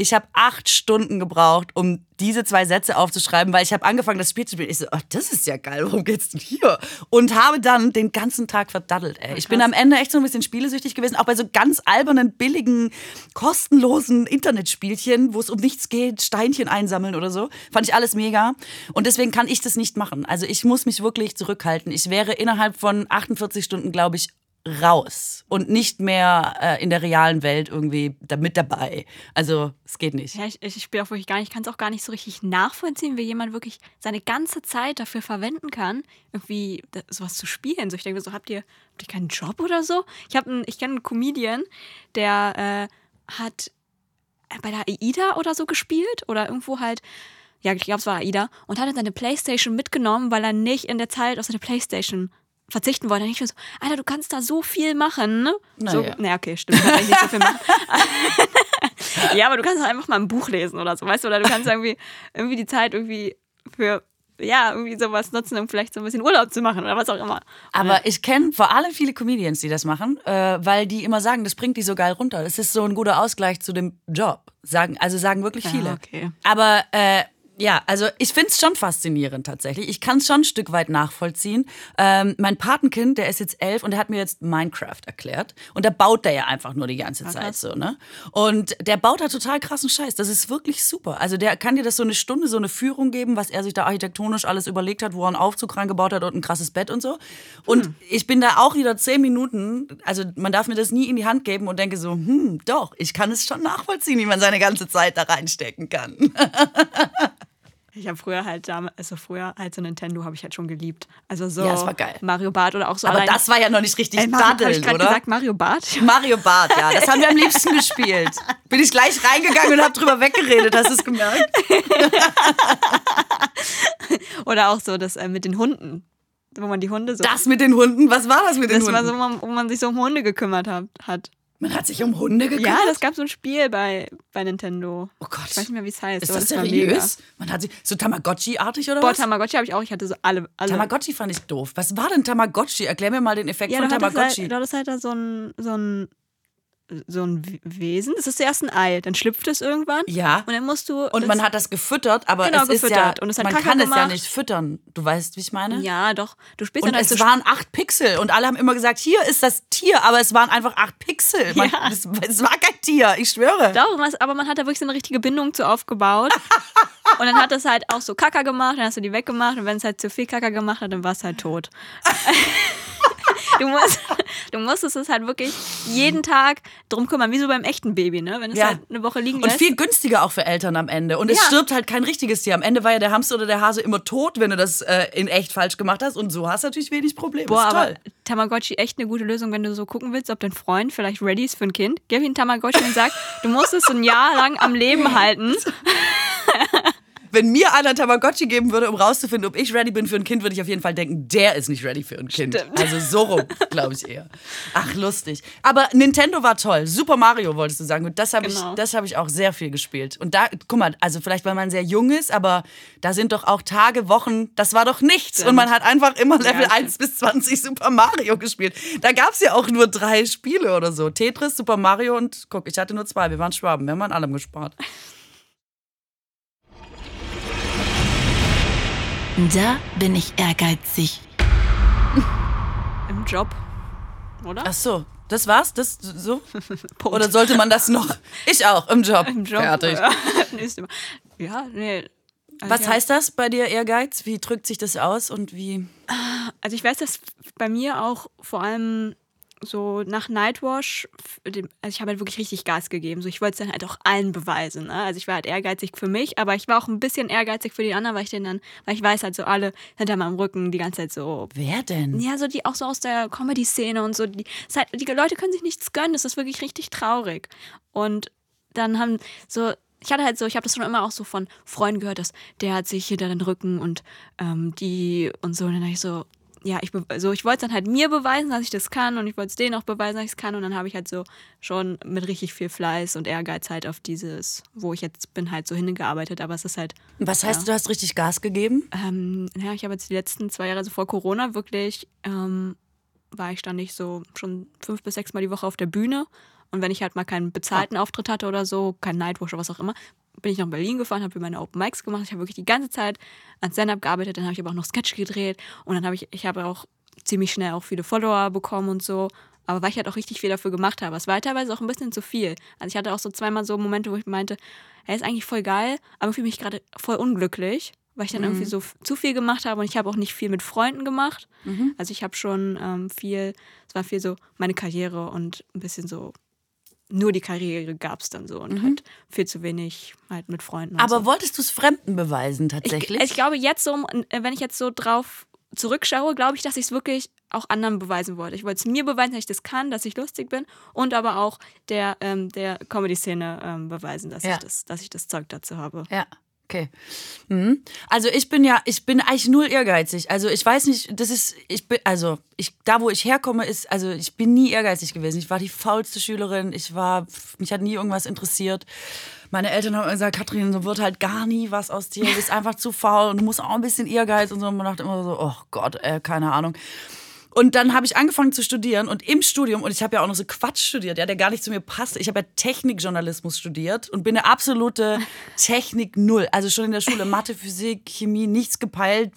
Ich habe acht Stunden gebraucht, um diese zwei Sätze aufzuschreiben, weil ich habe angefangen, das Spiel zu spielen. Ich so, oh, das ist ja geil, worum geht's denn hier? Und habe dann den ganzen Tag verdaddelt, ey. Ich bin am Ende echt so ein bisschen spielesüchtig gewesen, auch bei so ganz albernen, billigen, kostenlosen Internetspielchen, wo es um nichts geht, Steinchen einsammeln oder so. Fand ich alles mega. Und deswegen kann ich das nicht machen. Also ich muss mich wirklich zurückhalten. Ich wäre innerhalb von 48 Stunden, glaube ich, raus und nicht mehr äh, in der realen Welt irgendwie da mit dabei. Also es geht nicht. Ja, ich, ich spiele auch wirklich gar nicht, ich kann es auch gar nicht so richtig nachvollziehen, wie jemand wirklich seine ganze Zeit dafür verwenden kann, irgendwie da- sowas zu spielen. So, ich denke so, habt ihr, habt ihr keinen Job oder so? Ich, ich kenne einen Comedian, der äh, hat bei der AIDA oder so gespielt oder irgendwo halt, ja, ich glaube, es war AIDA, und hat dann seine Playstation mitgenommen, weil er nicht in der Zeit auf seine Playstation verzichten wollte. Und ich mir so, Alter, du kannst da so viel machen, ne? So, Naja. na, okay, stimmt, kann ich nicht so viel machen. ja, aber du kannst auch einfach mal ein Buch lesen oder so, weißt du? Oder du kannst irgendwie, irgendwie die Zeit irgendwie für, ja, irgendwie sowas nutzen, um vielleicht so ein bisschen Urlaub zu machen oder was auch immer. Aber ich kenne vor allem viele Comedians, die das machen, äh, weil die immer sagen, das bringt die so geil runter. Das ist so ein guter Ausgleich zu dem Job. Sagen, also sagen wirklich Ja, viele. okay. Aber äh, ja, also ich finde es schon faszinierend tatsächlich. Ich kann es schon ein Stück weit nachvollziehen. Ähm, mein Patenkind, der ist jetzt elf und der hat mir jetzt Minecraft erklärt. Und da baut der ja einfach nur die ganze Zeit krass. so, ne? Und der baut da total krassen Scheiß. Das ist wirklich super. Also der kann dir das so eine Stunde, so eine Führung geben, was er sich da architektonisch alles überlegt hat, wo er einen Aufzug reingebaut hat und ein krasses Bett und so. Und ich bin da auch wieder zehn Minuten, also man darf mir das nie in die Hand geben und denke so, hm, doch, ich kann es schon nachvollziehen, wie man seine ganze Zeit da reinstecken kann. Ich habe früher halt damals, also früher halt so Nintendo habe ich halt schon geliebt. Also so Ja, das war. Mario Bart oder auch so Aber allein, das war ja noch nicht richtig Ey, Mario, hab ich gerade oder? gesagt Mario Bart? Mario Bart, ja. Das haben wir am liebsten gespielt. Bin ich gleich reingegangen und hab drüber weggeredet. Hast du es gemerkt? Oder auch so das äh, mit den Hunden, wo man die Hunde so Das mit den Hunden, was war das mit den das war Hunden? so, wo man, wo man sich so um Hunde gekümmert hat. hat. Man hat sich um Hunde gekümmert? Ja, das gab so ein Spiel bei, bei Nintendo. Oh Gott. Ich weiß nicht mehr, wie es heißt. Ist das mega. seriös? Man hat sich so Tamagotchi-artig oder Boah, was? Tamagotchi habe ich auch. Ich hatte so alle. alle. Tamagotchi fand ich doof. Was war denn Tamagotchi? Erklär mir mal den Effekt ja, von halt, Tamagotchi. du hattest halt da so ein, so ein, so ein Wesen. Das ist erst ein Ei. Dann schlüpft es irgendwann. ja. Und dann musst du. Und das, man hat das gefüttert, aber Genau, es ist ja, gefüttert. Und es hat man Kacke kann es ja gemacht. nicht füttern. Du weißt, wie ich meine? Ja, doch. Du spielst Und dann halt es waren acht Pixel und alle haben immer gesagt, hier ist das Tier, aber es waren einfach acht Pixel. Man, Ja. es, es war kein Tier, ich schwöre. Doch, aber man hat da wirklich so eine richtige Bindung zu aufgebaut. und dann hat es halt auch so Kacker gemacht, dann hast du die weggemacht und wenn es halt zu viel Kacker gemacht hat, dann war es halt tot. du, musst, du musstest es halt wirklich jeden Tag drum kümmern, wie so beim echten Baby, ne? Wenn es Ja. halt eine Woche liegen Und lässt. viel günstiger auch für Eltern am Ende. Und es Ja. stirbt halt kein richtiges Tier. Am Ende war ja der Hamster oder der Hase immer tot, wenn du das äh, in echt falsch gemacht hast. Und so hast du natürlich wenig Probleme. Boah, ist aber toll. Tamagotchi echt eine gute Lösung, wenn du so gucken willst, ob dein Freund vielleicht ready ist für ein Kind. Gib ihm Tamagotchi und sag, du musst es so ein Jahr lang am Leben halten. wenn mir einer Tamagotchi geben würde, um rauszufinden, ob ich ready bin für ein Kind, würde ich auf jeden Fall denken, der ist nicht ready für ein Kind. Stimmt. Also so rum, glaube ich eher. Ach, lustig. Aber Nintendo war toll. Super Mario, wolltest du sagen. Und das habe Genau. ich, das habe ich auch sehr viel gespielt. Und da, guck mal, also vielleicht, weil man sehr jung ist, aber da sind doch auch Tage, Wochen, das war doch nichts. Stimmt. Und man hat einfach immer Level Ja, 1 bis 20 Super Mario gespielt. Da gab es ja auch nur drei Spiele oder so. Tetris, Super Mario und guck, ich hatte nur zwei. Wir waren Schwaben, wir haben an allem gespart. Da bin ich ehrgeizig. Im Job, oder? Ach so, das war's? Das so? Oder sollte man das noch? Ich auch, im Job. Im Job. Fertig. Ja, nächste Mal. ja nee. Also Was ja. heißt das bei dir, Ehrgeiz? Wie drückt sich das aus und wie? Also ich weiß, dass bei mir auch vor allem so nach Nightwash, also ich habe halt wirklich richtig Gas gegeben. So, ich wollte es dann halt auch allen beweisen. Ne? Also ich war halt ehrgeizig für mich, aber ich war auch ein bisschen ehrgeizig für die anderen, weil ich den dann, weil ich weiß halt so alle hinter meinem Rücken die ganze Zeit so. Wer denn? Ja, so die auch so aus der Comedy-Szene und so. Die, halt, die Leute können sich nichts gönnen. Das ist wirklich richtig traurig. Und dann haben so ich hatte halt so, ich habe das schon immer auch so von Freunden gehört, dass der hat sich hinter den Rücken und ähm, die und so. Und dann habe ich so, ja, ich, be- so, ich wollte es dann halt mir beweisen, dass ich das kann und ich wollte es denen auch beweisen, dass ich es kann. Und dann habe ich halt so schon mit richtig viel Fleiß und Ehrgeiz halt auf dieses, wo ich jetzt bin, halt so hingearbeitet. Aber es ist halt, Was heißt, du hast richtig Gas gegeben? ähm, ja, ich habe jetzt die letzten zwei Jahre, also vor Corona, wirklich, ähm, war ich ständig so schon fünf bis sechs Mal die Woche auf der Bühne. Und wenn ich halt mal keinen bezahlten Auftritt hatte oder so, kein Nightwash oder was auch immer, bin ich nach Berlin gefahren, habe meine Open Mics gemacht. Ich habe wirklich die ganze Zeit an Stand-Up gearbeitet. Dann habe ich aber auch noch Sketch gedreht. Und dann habe ich, ich habe auch ziemlich schnell auch viele Follower bekommen und so. Aber weil ich halt auch richtig viel dafür gemacht habe. Es war teilweise auch ein bisschen zu viel. Also ich hatte auch so zweimal so Momente, wo ich meinte, er ist eigentlich voll geil, aber fühle mich gerade voll unglücklich, weil ich dann irgendwie so zu viel gemacht habe und ich habe auch nicht viel mit Freunden gemacht. Also ich habe schon ähm, viel, es war viel so meine Karriere und ein bisschen so, nur die Karriere gab es dann so und halt viel zu wenig halt mit Freunden. Und Aber so. wolltest du es Fremden beweisen ich, tatsächlich? ich glaube jetzt so, äh, wenn ich jetzt so drauf zurückschaue, glaube ich, dass ich es wirklich auch anderen beweisen wollte. Ich wollte es mir beweisen, dass ich das kann, dass ich lustig bin und aber auch der, ähm, der Comedy-Szene ähm, beweisen, dass, Ja. ich das, dass ich das Zeug dazu habe. Ja. Okay. Mhm. Also ich bin ja, ich bin eigentlich null ehrgeizig. Also ich weiß nicht, das ist, ich bin, also ich, da wo ich herkomme, ist, also ich bin nie ehrgeizig gewesen. Ich war die faulste Schülerin. Ich war, mich hat nie irgendwas interessiert. Meine Eltern haben immer gesagt, Katrin, so wird halt gar nie was aus dir. Du bist einfach zu faul und du musst auch ein bisschen Ehrgeiz und so. Und man dachte immer so, oh Gott, äh, keine Ahnung. Und dann habe ich angefangen zu studieren und im Studium, und ich habe ja auch noch so Quatsch studiert, ja, der gar nicht zu mir passt. Ich habe ja Technikjournalismus studiert und bin eine absolute Technik-Null. Also schon in der Schule Mathe, Physik, Chemie, nichts gepeilt,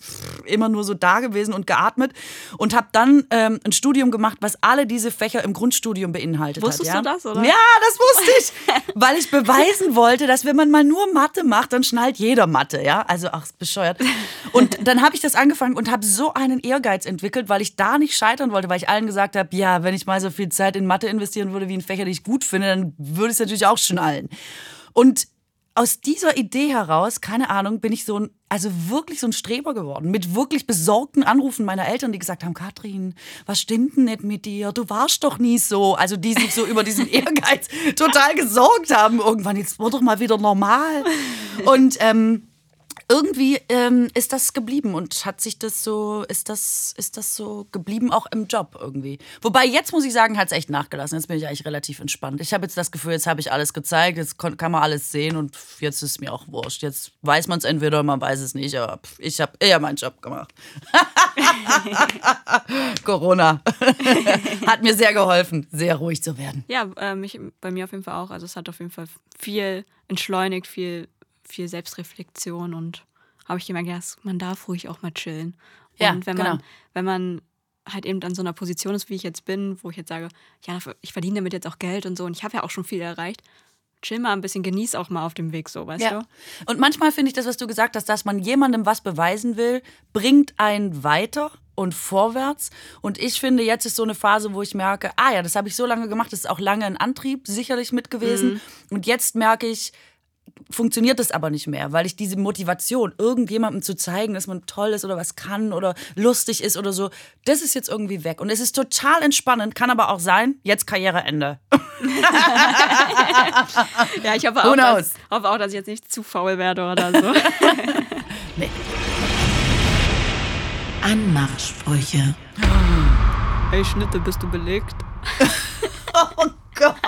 immer nur so da gewesen und geatmet. Und habe dann ähm, ein Studium gemacht, was alle diese Fächer im Grundstudium beinhaltet Wusstest hat. Ja? du das, oder? Ja, das wusste ich. weil ich beweisen wollte, dass wenn man mal nur Mathe macht, dann schnallt jeder Mathe, ja. Also, ach, ist bescheuert. Und dann habe ich das angefangen und habe so einen Ehrgeiz entwickelt, weil ich da nicht scheitern wollte, weil ich allen gesagt habe, ja, wenn ich mal so viel Zeit in Mathe investieren würde wie in Fächer, die ich gut finde, dann würde ich es natürlich auch schnallen. Und aus dieser Idee heraus, keine Ahnung, bin ich so ein, also wirklich so ein Streber geworden. Mit wirklich besorgten Anrufen meiner Eltern, die gesagt haben, Katrin, was stimmt denn nicht mit dir? Du warst doch nie so. Also die sich so über diesen Ehrgeiz total gesorgt haben. Irgendwann, jetzt wird doch mal wieder normal. Und ähm, irgendwie ähm, ist das geblieben und hat sich das so, ist das, ist das so geblieben, auch im Job irgendwie. Wobei jetzt muss ich sagen, hat es echt nachgelassen. Jetzt bin ich eigentlich relativ entspannt. Ich habe jetzt das Gefühl, jetzt habe ich alles gezeigt, jetzt kann man alles sehen und jetzt ist mir auch wurscht. Jetzt weiß man es entweder, oder man weiß es nicht, aber ich habe eher meinen Job gemacht. Corona hat mir sehr geholfen, sehr ruhig zu werden. Ja, äh, mich, bei mir auf jeden Fall auch. Also es hat auf jeden Fall viel entschleunigt, viel, viel Selbstreflexion und habe ich gemerkt, ja, es- man darf ruhig auch mal chillen. Und Ja, wenn genau. man, wenn man halt eben an so einer Position ist, wie ich jetzt bin, wo ich jetzt sage, ja, ich verdiene damit jetzt auch Geld und so und ich habe ja auch schon viel erreicht, chill mal ein bisschen, genieß auch mal auf dem Weg so, weißt Ja. du? Und manchmal finde ich das, was du gesagt hast, dass man jemandem was beweisen will, bringt einen weiter und vorwärts. Und ich finde, jetzt ist so eine Phase, wo ich merke, ah ja, das habe ich so lange gemacht, das ist auch lange ein Antrieb sicherlich mit gewesen. Und jetzt merke ich, funktioniert das aber nicht mehr, weil ich diese Motivation, irgendjemandem zu zeigen, dass man toll ist oder was kann oder lustig ist oder so, das ist jetzt irgendwie weg. Und es ist total entspannend, kann aber auch sein, jetzt Karriereende. Ja, ich hoffe auch, dass, hoffe auch, dass ich jetzt nicht zu faul werde oder so. Anmachsprüche. hey, Schnitte, bist du belegt? Oh Gott.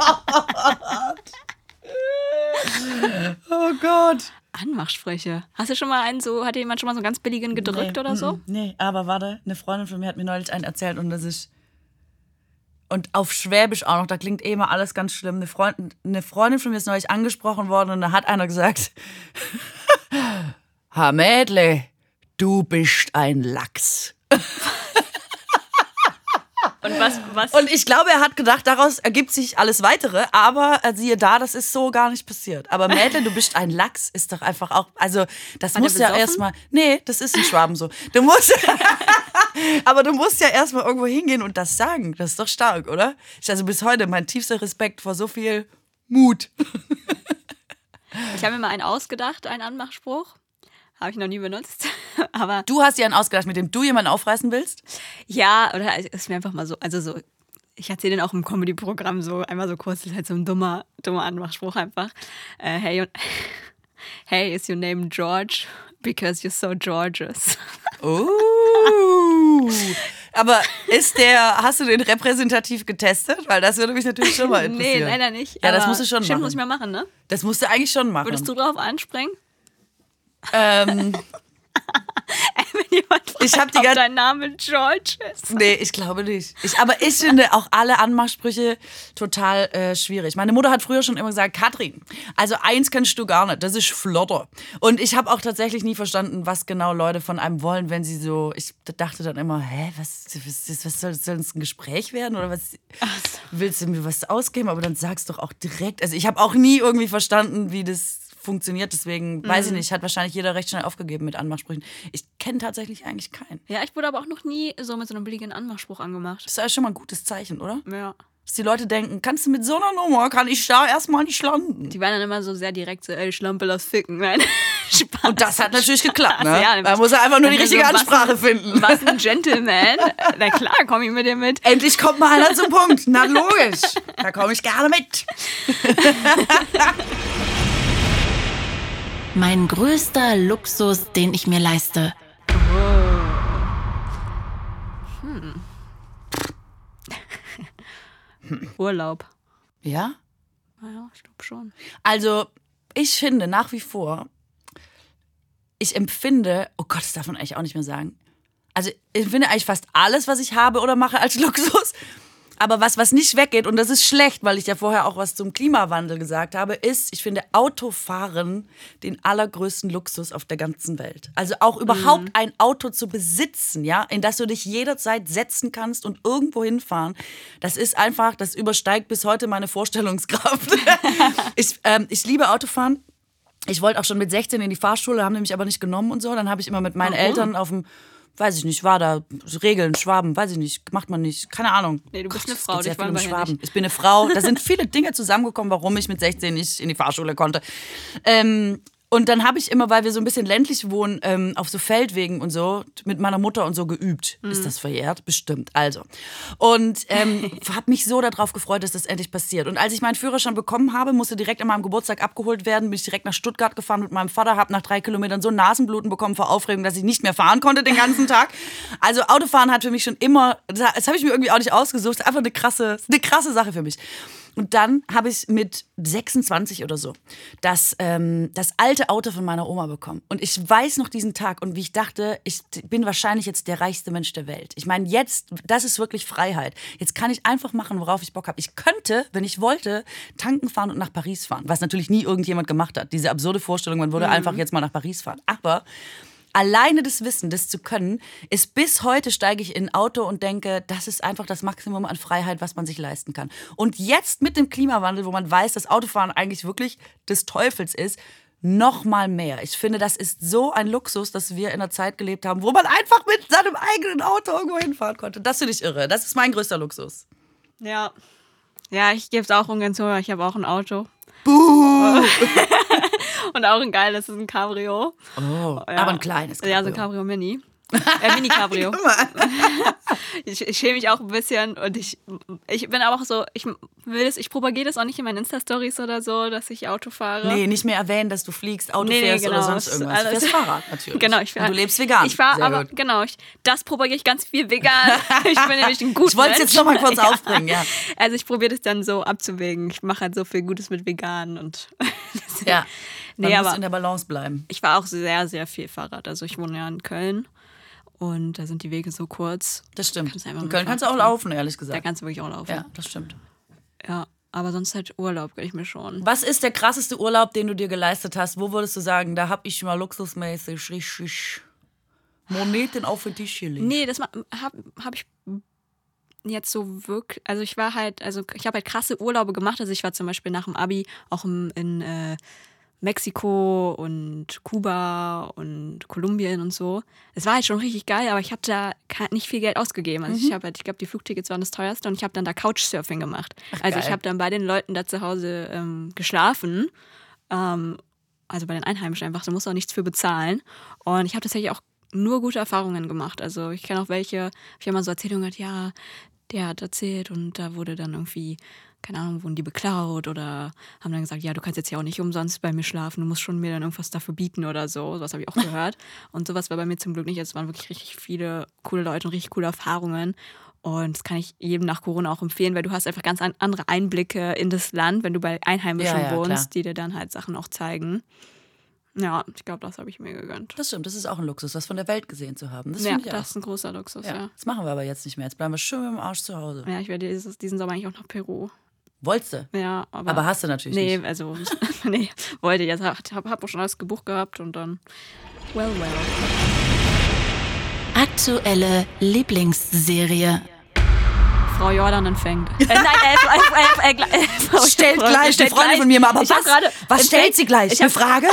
Anmachsprüche. Hast du schon mal einen so, hat dir jemand schon mal so einen ganz billigen gedrückt nee, oder so? Nee, aber warte, eine Freundin von mir hat mir neulich einen erzählt und das ist. Und auf Schwäbisch auch noch, da klingt eh immer alles ganz schlimm. Eine, Freund, eine Freundin von mir ist neulich angesprochen worden und da hat einer gesagt: Ha Mädle, du bist ein Lachs. Und was, was? Und ich glaube, er hat gedacht, daraus ergibt sich alles weitere, aber äh, siehe da, das ist so gar nicht passiert. Aber Mädle, du bist ein Lachs, ist doch einfach auch, also das War muss ja erstmal, nee, das ist in Schwaben so. Du musst, aber du musst ja erstmal irgendwo hingehen und das sagen. Das ist doch stark, oder? Ich also bis heute mein tiefster Respekt vor so viel Mut. ich habe mir mal einen ausgedacht, einen Anmachspruch. Habe ich noch nie benutzt. Aber Du hast dir einen ausgedacht, mit dem du jemanden aufreißen willst? ja, oder ist mir einfach mal so, also so, ich erzähle den auch im Comedy-Programm so, einmal so kurz, das ist halt so ein dummer, dummer Anmachspruch einfach. Äh, hey, hey, is your name George? Because you're so gorgeous. Uh. Aber ist der, hast du den repräsentativ getestet? Weil das würde mich natürlich schon mal nee, interessieren. leider nicht. Ja, das musst du schon Stimmt, machen. muss ich mal machen, ne? Das musst du eigentlich schon machen. Würdest du drauf anspringen? Ähm, Wenn jemand fragt, Ich hab die ob gan- dein Name George ist. nee, ich glaube nicht. Ich, aber ich finde auch alle Anmachsprüche total äh, schwierig. Meine Mutter hat früher schon immer gesagt, Katrin, also eins kannst du gar nicht, das ist Flotter. Und ich habe auch tatsächlich nie verstanden, was genau Leute von einem wollen, wenn sie so, ich dachte dann immer, hä, was, was, was soll, soll das ein Gespräch werden oder was, willst du mir was ausgeben? Aber dann sag's doch auch direkt. Also ich habe auch nie irgendwie verstanden, wie das funktioniert. Deswegen weiß ich nicht, hat wahrscheinlich jeder recht schnell aufgegeben mit Anmachsprüchen. Ich kenne tatsächlich eigentlich keinen. Ja, ich wurde aber auch noch nie so mit so einem billigen Anmachspruch angemacht. Das ist ja schon mal ein gutes Zeichen, oder? Ja. Dass die Leute denken, kannst du mit so einer Nummer, kann ich da erstmal nicht landen. Die waren dann immer so sehr direkt so, ey, Schlampe, lass ficken. Nein, Spaß. Und das hat natürlich geklappt, ne? Ja, da muss er einfach nur die richtige so, was Ansprache ein- finden. Was ein Gentleman. Na klar, komm ich mit dir mit. Endlich kommt mal einer zum Punkt. Na logisch. Da komme ich gerne mit. Mein größter Luxus, den ich mir leiste. Urlaub. Ja? Naja, ich glaube schon. Also, ich finde nach wie vor, ich empfinde, oh Gott, das darf man eigentlich auch nicht mehr sagen. Also, ich empfinde eigentlich fast alles, was ich habe oder mache, als Luxus. Aber was, was nicht weggeht, und das ist schlecht, weil ich ja vorher auch was zum Klimawandel gesagt habe, ist, ich finde Autofahren den allergrößten Luxus auf der ganzen Welt. Also auch überhaupt ein Auto zu besitzen, ja, in das du dich jederzeit setzen kannst und irgendwo hinfahren, das ist einfach, das übersteigt bis heute meine Vorstellungskraft. ich, ähm, ich liebe Autofahren. Ich wollte auch schon mit 16 in die Fahrschule, haben mich aber nicht genommen und so. Dann habe ich immer mit meinen Warum? Eltern auf dem, weiß ich nicht, war da Regeln, Schwaben, weiß ich nicht, macht man nicht, keine Ahnung. Nee, du bist eine es Frau, dich wollen wir Schwaben. nicht. Ich bin eine Frau. Da sind viele Dinge zusammengekommen, warum ich mit 16 nicht in die Fahrschule konnte. Ähm, und dann habe ich immer, weil wir so ein bisschen ländlich wohnen, ähm, auf so Feldwegen und so, mit meiner Mutter und so geübt. Mhm. Ist das verjährt? Bestimmt. Also. Und ähm, habe mich so darauf gefreut, dass das endlich passiert. Und als ich meinen Führerschein bekommen habe, musste direkt an meinem Geburtstag abgeholt werden, bin ich direkt nach Stuttgart gefahren mit meinem Vater, habe nach drei Kilometern so Nasenbluten bekommen vor Aufregung, dass ich nicht mehr fahren konnte den ganzen Tag. Also Autofahren hat für mich schon immer, das habe ich mir irgendwie auch nicht ausgesucht, einfach eine krasse, eine krasse Sache für mich. Und dann habe ich mit 26 oder so das, ähm, das alte Auto von meiner Oma bekommen. Und ich weiß noch diesen Tag und wie ich dachte, ich bin wahrscheinlich jetzt der reichste Mensch der Welt. Ich meine, jetzt, das ist wirklich Freiheit. Jetzt kann ich einfach machen, worauf ich Bock habe. Ich könnte, wenn ich wollte, tanken fahren und nach Paris fahren. Was natürlich nie irgendjemand gemacht hat. Diese absurde Vorstellung, man würde einfach jetzt mal nach Paris fahren. Aber alleine das Wissen, das zu können, ist bis heute steige ich in ein Auto und denke, das ist einfach das Maximum an Freiheit, was man sich leisten kann. Und jetzt mit dem Klimawandel, wo man weiß, dass Autofahren eigentlich wirklich des Teufels ist, noch mal mehr. Ich finde, das ist so ein Luxus, dass wir in einer Zeit gelebt haben, wo man einfach mit seinem eigenen Auto irgendwo hinfahren konnte. Das finde ich irre. Das ist mein größter Luxus. Ja. Ja, ich gebe es auch ungern zu, ich habe auch ein Auto. Buh! Und auch ein geiles, das ist ein Cabrio. Oh, Ja. aber ein kleines Ja, so ein Cabrio. Cabrio Mini. Äh, Mini-Cabrio. Ich, ich schäme mich auch ein bisschen und ich, ich bin aber auch so, ich will das, ich propagiere das auch nicht in meinen Insta-Stories oder so, dass ich Auto fahre. Nee, nicht mehr erwähnen, dass du fliegst, Auto Nee, nee, fährst genau. oder sonst irgendwas. Du alles- fährst Fahrrad natürlich. Genau, ich Und du lebst vegan. Ich Sehr aber, gut. genau, ich, das propagiere ich ganz viel vegan. Ich bin nämlich ein guter Ich wollte es jetzt nochmal kurz ja. aufbringen, ja. Also ich probiere das dann so abzuwägen. Ich mache halt so viel Gutes mit vegan und Ja. Man Nee, muss aber- in der Balance bleiben. ich war auch sehr, sehr viel Fahrrad. Also ich wohne ja in Köln und da sind die Wege so kurz. Das stimmt. Kannst In Köln kannst du auch laufen, ehrlich Da gesagt. kannst du wirklich auch laufen. Ja, das stimmt. Ja, aber sonst halt Urlaub gönn ich mir schon. Was ist der krasseste Urlaub, den du dir geleistet hast? Wo würdest du sagen, da hab ich mal luxusmäßig richtig Moneten auf den Tisch gelegt? Nee, das habe hab ich jetzt so wirklich, also ich war halt, also ich habe halt krasse Urlaube gemacht. Also ich war zum Beispiel nach dem Abi auch im, in äh, Mexiko und Kuba und Kolumbien und so. Es war halt schon richtig geil, aber ich habe da nicht viel Geld ausgegeben. Also Mhm. ich habe halt, ich glaube, die Flugtickets waren das teuerste und ich habe dann da Couchsurfing gemacht. also ich habe dann bei den Leuten da zu Hause ähm, geschlafen. Ähm, also bei den Einheimischen einfach, da musst du auch nichts für bezahlen. Und ich habe tatsächlich auch nur gute Erfahrungen gemacht. Also ich kenne auch welche, ich habe mal so Erzählungen gehört, ja, der hat erzählt und da wurde dann irgendwie, keine Ahnung, wurden die beklaut oder haben dann gesagt, ja, du kannst jetzt ja auch nicht umsonst bei mir schlafen, du musst schon mir dann irgendwas dafür bieten oder so. Sowas habe ich auch gehört. Und sowas war bei mir zum Glück nicht. Es waren wirklich richtig viele coole Leute und richtig coole Erfahrungen. Und das kann ich jedem nach Corona auch empfehlen, weil du hast einfach ganz an- andere Einblicke in das Land, wenn du bei Einheimischen Ja, ja, wohnst, klar. die dir dann halt Sachen auch zeigen. Ja, ich glaube, das habe ich mir gegönnt. Das stimmt, das ist auch ein Luxus, was von der Welt gesehen zu haben. Das ja, ich das auch. ist ein großer Luxus, Ja. ja. Das machen wir aber jetzt nicht mehr. Jetzt bleiben wir schön im Arsch zu Hause. Ja, ich werde dieses, diesen Sommer eigentlich auch nach Peru. Wolltest du? Ja, aber. Aber hast du natürlich Nee, nicht. also. nee, wollte ich jetzt. Hab, hab, hab auch schon alles gebucht gehabt und dann. Well, well. Aktuelle Lieblingsserie. Frau Jordan empfängt. Äh, nein, äh, äh, äh, äh, äh, Frau- Stellt Frau- gleich die stellt Freundin gleich. von mir mal. Aber Ich hab was, gerade- was stellt sie gleich? Ich Eine habe Frage?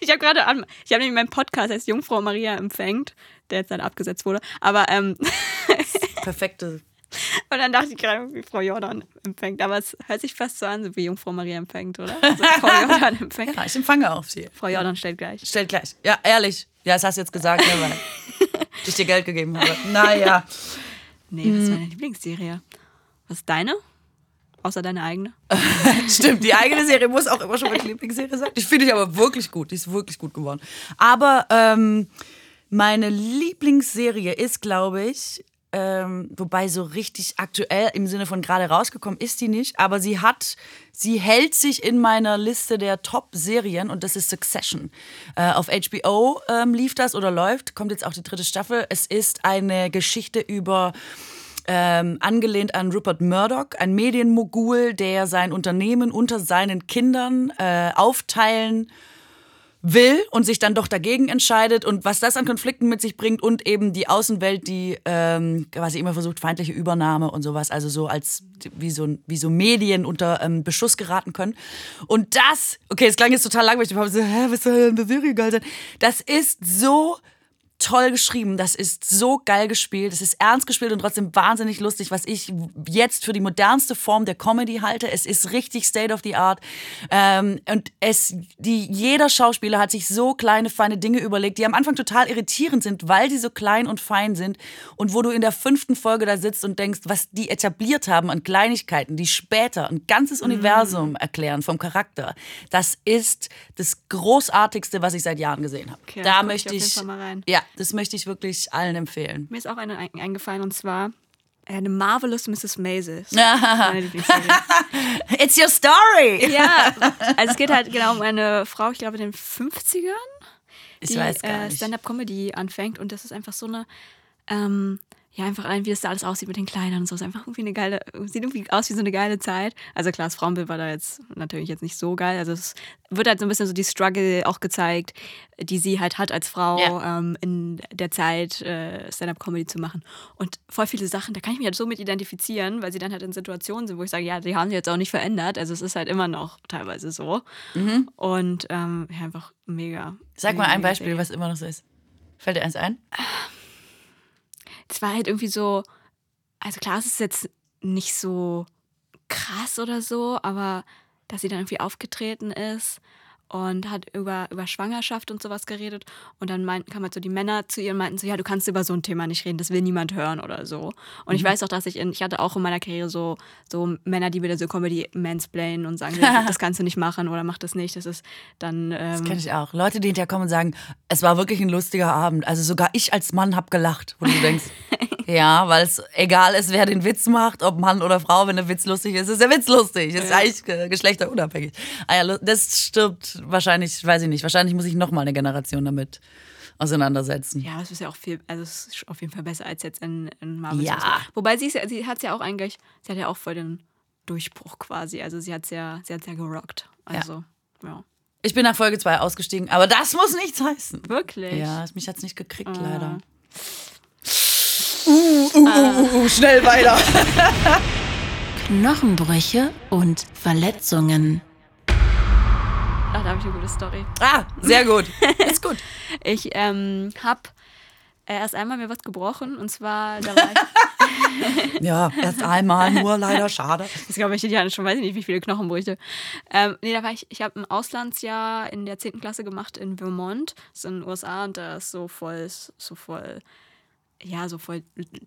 ich hab gerade an. Ich habe nämlich meinen Podcast heißt Jungfrau Maria empfängt, der jetzt dann abgesetzt wurde. Aber, ähm, Perfekte. und dann dachte ich gerade, wie Frau Jordan empfängt. Aber es hört sich fast so an, so wie Jungfrau Maria empfängt, oder? Also Frau Jordan empfängt. Ja, ich empfange auf sie. Frau Jordan stellt gleich. Stellt gleich. Ja, ehrlich. Ja, das hast du jetzt gesagt, ne, weil ich dir Geld gegeben habe. Naja. Nee, Mhm. das ist meine Lieblingsserie. Was ist deine? Außer deine eigene? Stimmt, die eigene Serie muss auch immer schon meine Lieblingsserie sein. Die finde ich aber wirklich gut. Die ist wirklich gut geworden. Aber ähm, meine Lieblingsserie ist, glaube ich, ähm, wobei so richtig aktuell im Sinne von gerade rausgekommen ist die nicht, aber sie hat, sie hält sich in meiner Liste der Top-Serien und das ist Succession. Äh, auf HBO ähm, lief das oder läuft, kommt jetzt auch die dritte Staffel. Es ist eine Geschichte über ähm, angelehnt an Rupert Murdoch, ein Medienmogul, der sein Unternehmen unter seinen Kindern äh, aufteilen will und sich dann doch dagegen entscheidet und was das an Konflikten mit sich bringt und eben die Außenwelt, die ähm, quasi immer versucht, feindliche Übernahme und sowas, also so als wie so, wie so Medien unter ähm, Beschuss geraten können. Und das, okay, es klang jetzt total langweilig, ich habe so, hä, was soll denn der Serie geil sein? Das ist so toll geschrieben, das ist so geil gespielt, es ist ernst gespielt und trotzdem wahnsinnig lustig, was ich jetzt für die modernste Form der Comedy halte. Es ist richtig State of the Art ähm, und es, die, jeder Schauspieler hat sich so kleine, feine Dinge überlegt, die am Anfang total irritierend sind, weil sie so klein und fein sind und wo du in der fünften Folge da sitzt und denkst, was die etabliert haben an Kleinigkeiten, die später ein ganzes Universum erklären vom Charakter, das ist das Großartigste, was ich seit Jahren gesehen habe. Okay, da ich möchte ich, rein. ja, das möchte ich wirklich allen empfehlen. Mir ist auch eine ein- eingefallen und zwar äh, eine Marvelous Mrs. Maisel. It's your story! ja, also es geht halt genau um eine Frau, ich glaube in den 50ern, Ich die äh. Stand-up-Comedy anfängt und das ist einfach so eine, ähm, ja einfach allein wie es da alles aussieht mit den Kleidern und so, ist einfach irgendwie eine geile, sieht irgendwie aus wie so eine geile Zeit. Also klar, das Frauenbild war da jetzt natürlich jetzt nicht so geil, also es wird halt so ein bisschen so die Struggle auch gezeigt, die sie halt hat als Frau Ja. ähm, in der Zeit äh, Stand-up-Comedy zu machen und voll viele Sachen, da kann ich mich halt so mit identifizieren, weil sie dann halt in Situationen sind, wo ich sage, ja, die haben sich jetzt auch nicht verändert, also es ist halt immer noch teilweise so und ähm, ja, einfach mega. Mhm. Sag mal mega, ein mega Beispiel, Serie. was immer noch so ist. Fällt dir eins ein? Es war halt irgendwie so, also klar, es ist jetzt nicht so krass oder so, aber dass sie dann irgendwie aufgetreten ist und hat über, über Schwangerschaft und sowas geredet. Und dann meinten, kamen halt so die Männer zu ihr und meinten so, ja, du kannst über so ein Thema nicht reden, das will niemand hören oder so. Und ich weiß auch, dass ich in, ich hatte auch in meiner Karriere so, so Männer, die wieder so Comedy mansplainen und sagen, das kannst du nicht machen oder mach das nicht. Das ist dann. Ähm, Das kenne ich auch. Leute, die hinterher kommen und sagen, es war wirklich ein lustiger Abend. Also sogar ich als Mann habe gelacht, wo du denkst, ja, weil es egal ist, wer den Witz macht, ob Mann oder Frau, wenn der Witz lustig ist, ist der Witz lustig. Ist eigentlich äh, geschlechterunabhängig. Ah ja, das wahrscheinlich, weiß ich nicht, wahrscheinlich muss ich noch mal eine Generation damit auseinandersetzen. Ja, das ist ja auch viel, also es ist auf jeden Fall besser als jetzt in, in Marvel. Ja. Wobei sie, ist ja, sie hat es ja auch eigentlich, sie hat ja auch voll den Durchbruch quasi. Also sie hat es ja, sie hat's ja gerockt. Also, ja. Ich bin nach Folge 2 ausgestiegen, aber das muss nichts heißen. Wirklich? Ja, mich hat's nicht gekriegt, Ah. leider. Uh, uh, uh, uh, uh, schnell weiter. Knochenbrüche und Verletzungen. Da habe ich eine gute Story. Ah, sehr gut. Ist gut. Ich ähm, habe äh, erst einmal mir was gebrochen und zwar, da war ich, Ja, erst einmal nur, leider schade. das glaube ich, hatten schon, weiß ich nicht, wie viele Knochenbrüche. Ähm, nee, da war ich, ich habe ein Auslandsjahr in der 10. Klasse gemacht in Vermont, das ist in den USA und da ist so voll, so voll, ja, so voll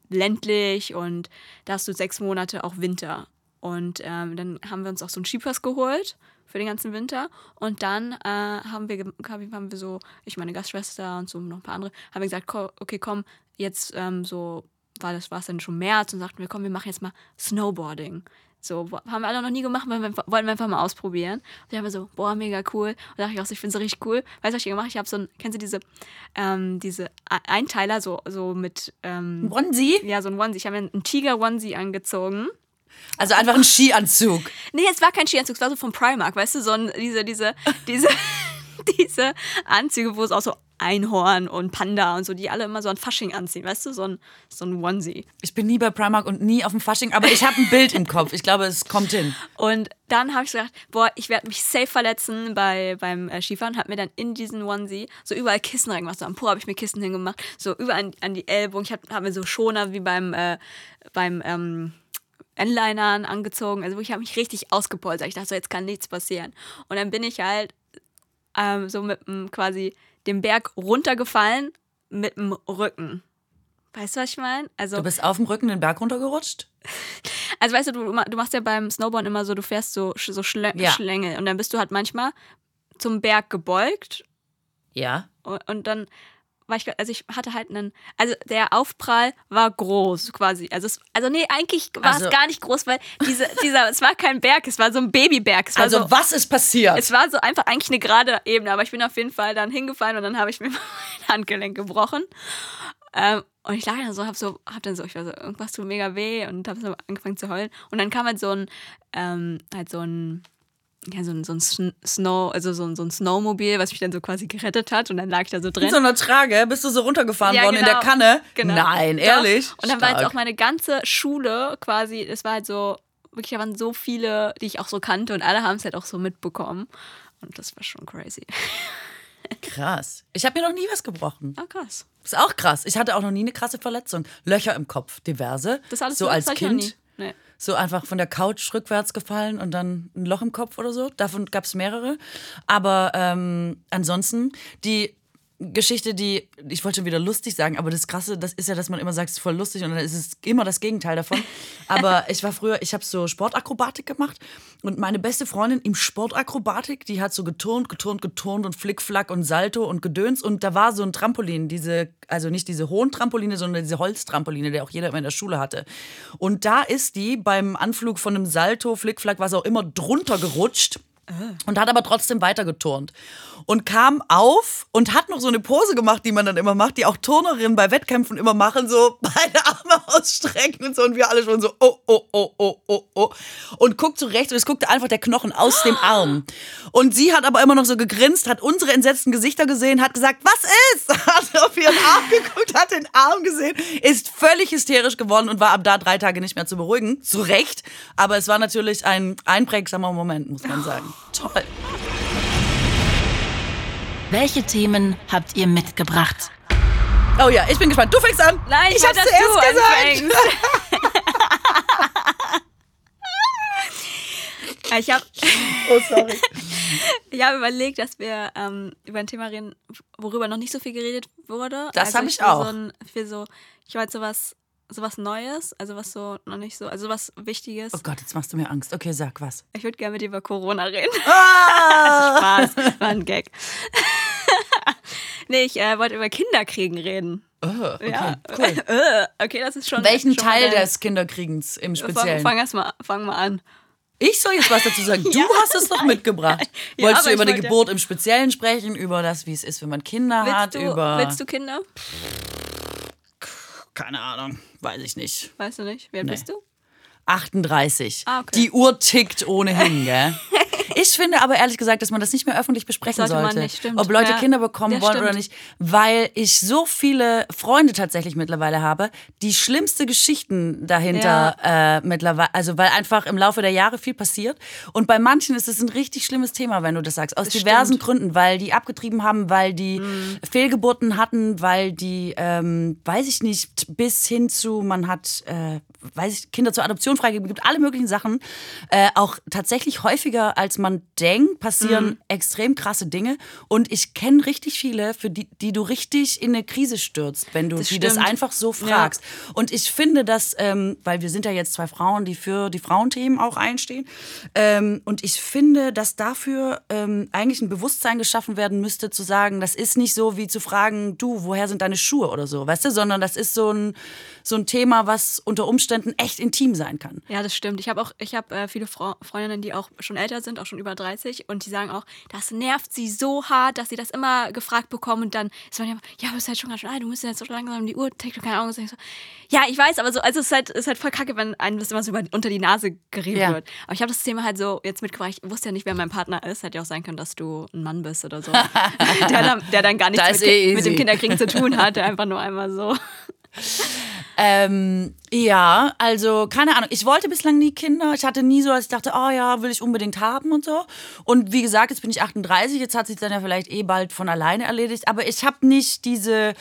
ländlich und da hast du sechs Monate auch Winter. Und ähm, dann haben wir uns auch so einen Skipass geholt für den ganzen Winter. Und dann äh, haben, wir, haben wir so, ich meine Gastschwester und so noch ein paar andere, haben wir gesagt, okay, komm, jetzt ähm, so, war das war es dann schon März und sagten wir, komm, wir machen jetzt mal Snowboarding. So, haben wir alle noch nie gemacht, weil wir, wollten wir einfach mal ausprobieren. Und ich habe so, boah, mega cool. Und da dachte ich auch, so, ich finde es richtig cool. Weißt du, was ich gemacht habe? Ich habe so ein, kennst du diese, ähm, diese Einteiler, so, so mit, ähm, Onesie? ja, so ein Onesie. Ich habe mir einen Tiger-Onesie angezogen. Also einfach ein Skianzug. Nee, es war kein Skianzug, es war so von Primark, weißt du, so ein, diese, diese, diese, diese Anzüge, wo es auch so Einhorn und Panda und so, die alle immer so ein Fasching anziehen, weißt du, so ein, so ein Onesie. Ich bin nie bei Primark und nie auf dem Fasching, aber ich habe ein Bild im Kopf. Ich glaube, es kommt hin. Und dann habe ich gedacht, boah, ich werde mich safe verletzen bei, beim äh, Skifahren. Habe mir dann in diesen Onesie so überall Kissen reingemacht. So am Po habe ich mir Kissen hingemacht, so überall an, an die Ellbogen. Ich habe hab mir so Schoner wie beim, äh, beim ähm, Endlinern angezogen. Also ich habe mich richtig ausgepolstert. Ich dachte so, jetzt kann nichts passieren. Und dann bin ich halt ähm, so mit dem quasi den Berg runtergefallen mit dem Rücken. Weißt du, was ich meine? Also, Du bist auf dem Rücken den Berg runtergerutscht? also weißt du, du, du machst ja beim Snowboarden immer so, du fährst so, so Schlä Ja. Schlänge und dann bist du halt manchmal zum Berg gebeugt Ja. und, und dann war ich, also ich hatte halt einen, also der Aufprall war groß quasi. Also, es, also nee, eigentlich war Also- es gar nicht groß, weil diese, dieser, es war kein Berg, es war so ein Babyberg. Also so, was ist passiert? es war so einfach eigentlich eine gerade Ebene, aber ich bin auf jeden Fall dann hingefallen und dann habe ich mir mein Handgelenk gebrochen. Ähm, und ich lag dann so, hab so, hab dann so, ich war so, irgendwas tut mega weh und hab so angefangen zu heulen. Und dann kam halt so ein, ähm, halt so ein, ja, so ein, so ein Sn- Snow, also so ein, so ein Snowmobil, was mich dann so quasi gerettet hat und dann lag ich da so drin. in so einer Trage bist du so runtergefahren Ja, worden in der genau. Kanne? Genau. Nein, Doch. ehrlich? Und dann war jetzt Stark. auch meine ganze Schule quasi, es war halt so, wirklich, da waren so viele, die ich auch so kannte und alle haben es halt auch so mitbekommen. Und das war schon crazy. Krass. Ich habe mir noch nie was gebrochen. Oh, krass. Ist auch krass. Ich hatte auch noch nie eine krasse Verletzung. Löcher im Kopf, diverse. Das alles so als Kind. nie. Nee. So einfach von der Couch rückwärts gefallen und dann ein Loch im Kopf oder so. Davon gab es mehrere. Aber ähm, ansonsten, die Geschichte, die, ich wollte schon wieder lustig sagen, aber das Krasse, das ist ja, dass man immer sagt, es ist voll lustig und dann ist es immer das Gegenteil davon. Aber ich war früher, ich habe so Sportakrobatik gemacht und meine beste Freundin im Sportakrobatik, die hat so geturnt, geturnt, geturnt und Flickflack und Salto und Gedöns und da war so ein Trampolin, diese, also nicht diese hohen Trampoline, sondern diese Holztrampoline, der auch jeder immer in der Schule hatte. Und da ist die beim Anflug von einem Salto, Flickflack, was auch immer, drunter gerutscht und hat aber trotzdem weiter geturnt und kam auf und hat noch so eine Pose gemacht, die man dann immer macht, die auch Turnerinnen bei Wettkämpfen immer machen, so beide Arme ausstrecken und so. Und wir alle schon so oh oh oh oh oh oh. Und guckt so rechts und es guckte einfach der Knochen aus dem Arm. Und sie hat aber immer noch so gegrinst, hat unsere entsetzten Gesichter gesehen, hat gesagt, was ist? Hat auf ihren Arm geguckt, hat den Arm gesehen, ist völlig hysterisch geworden und war ab da drei Tage nicht mehr zu beruhigen, zu Recht, aber es war natürlich ein einprägsamer Moment, muss man sagen. Toll. Welche Themen habt ihr mitgebracht? Oh ja, ich bin gespannt. Du fängst an. Nein, ich will, hab's dass zuerst du gesagt. ich habe Oh, sorry. Ich habe überlegt, dass wir ähm, über ein Thema reden, worüber noch nicht so viel geredet wurde. Das habe ich will auch. So ein, für so, ich wollte sowas, sowas Neues, also was so noch nicht so, also was Wichtiges. Oh Gott, jetzt machst du mir Angst. Okay, sag was. Ich würde gerne mit dir über Corona reden. Ah! Spaß, war ein Gag. nee, ich äh, wollte über Kinderkriegen reden. Oh, okay, Ja. cool. Äh, okay, das ist schon. Welchen schon Teil des Kinderkriegens im Speziellen? fang erst mal, fang mal an. Ich soll jetzt was dazu sagen. Du Ja, hast es doch mitgebracht. Ja, Wolltest du über die Geburt im Speziellen sprechen, über das, wie es ist, wenn man Kinder hat, Willst du, über. willst du Kinder? Keine Ahnung, weiß ich nicht. Weißt du nicht? Wer Nee. bist du? 38. Ah, okay. Die Uhr tickt ohnehin, gell? Ich finde aber ehrlich gesagt, dass man das nicht mehr öffentlich besprechen Sollte man sollte. nicht, stimmt. Ob Leute Ja, Kinder bekommen wollen stimmt. oder nicht. Weil ich so viele Freunde tatsächlich mittlerweile habe, die schlimmste Geschichten dahinter äh, mittlerweile, also weil einfach im Laufe der Jahre viel passiert. Und bei manchen ist es ein richtig schlimmes Thema, wenn du das sagst. Aus Das diversen stimmt. Gründen, weil die abgetrieben haben, weil die Mhm. Fehlgeburten hatten, weil die, ähm, weiß ich nicht, bis hin zu, man hat, äh, weiß ich, Kinder zur Adoption freigegeben, gibt alle möglichen Sachen. Äh, auch tatsächlich häufiger, als man denkt, passieren Mhm. extrem krasse Dinge. Und ich kenne richtig viele, für die, die du richtig in eine Krise stürzt, wenn du Das die das einfach so fragst. Und ich finde, dass, ähm, weil wir sind ja jetzt zwei Frauen, die für die Frauenthemen auch einstehen. Ähm, und ich finde, dass dafür ähm, eigentlich ein Bewusstsein geschaffen werden müsste, zu sagen, das ist nicht so wie zu fragen, du, woher sind deine Schuhe oder so, weißt du, sondern das ist so ein, so ein Thema, was unter Umständen echt intim sein kann. Ja, das stimmt. Ich habe auch, ich habe äh, viele Frau Freundinnen, die auch schon älter sind, auch schon über 30, und die sagen auch, das nervt sie so hart, dass sie das immer gefragt bekommen und dann ist man ja, ja, du bist halt schon ganz schön alt, du musst jetzt so langsam die Uhr, und keine Ahnung. So, ja, ich weiß, aber so, also es ist halt, ist halt voll kacke, wenn einem das immer so über, unter die Nase gerieben Ja. wird. Aber ich habe das Thema halt so jetzt mitgebracht. Ich wusste ja nicht, wer mein Partner ist. Hätte ja auch sein können, dass du ein Mann bist oder so. der, dann, der dann gar nichts mit, eh mit dem. Kinderkriegen zu tun hat, der einfach nur einmal so. Ähm, ja, also keine Ahnung. Ich wollte bislang nie Kinder. Ich hatte nie so, dass ich dachte, oh ja, will ich unbedingt haben und so. Und wie gesagt, jetzt bin ich 38. Jetzt hat sich dann ja vielleicht eh bald von alleine erledigt. Aber ich habe nicht diese,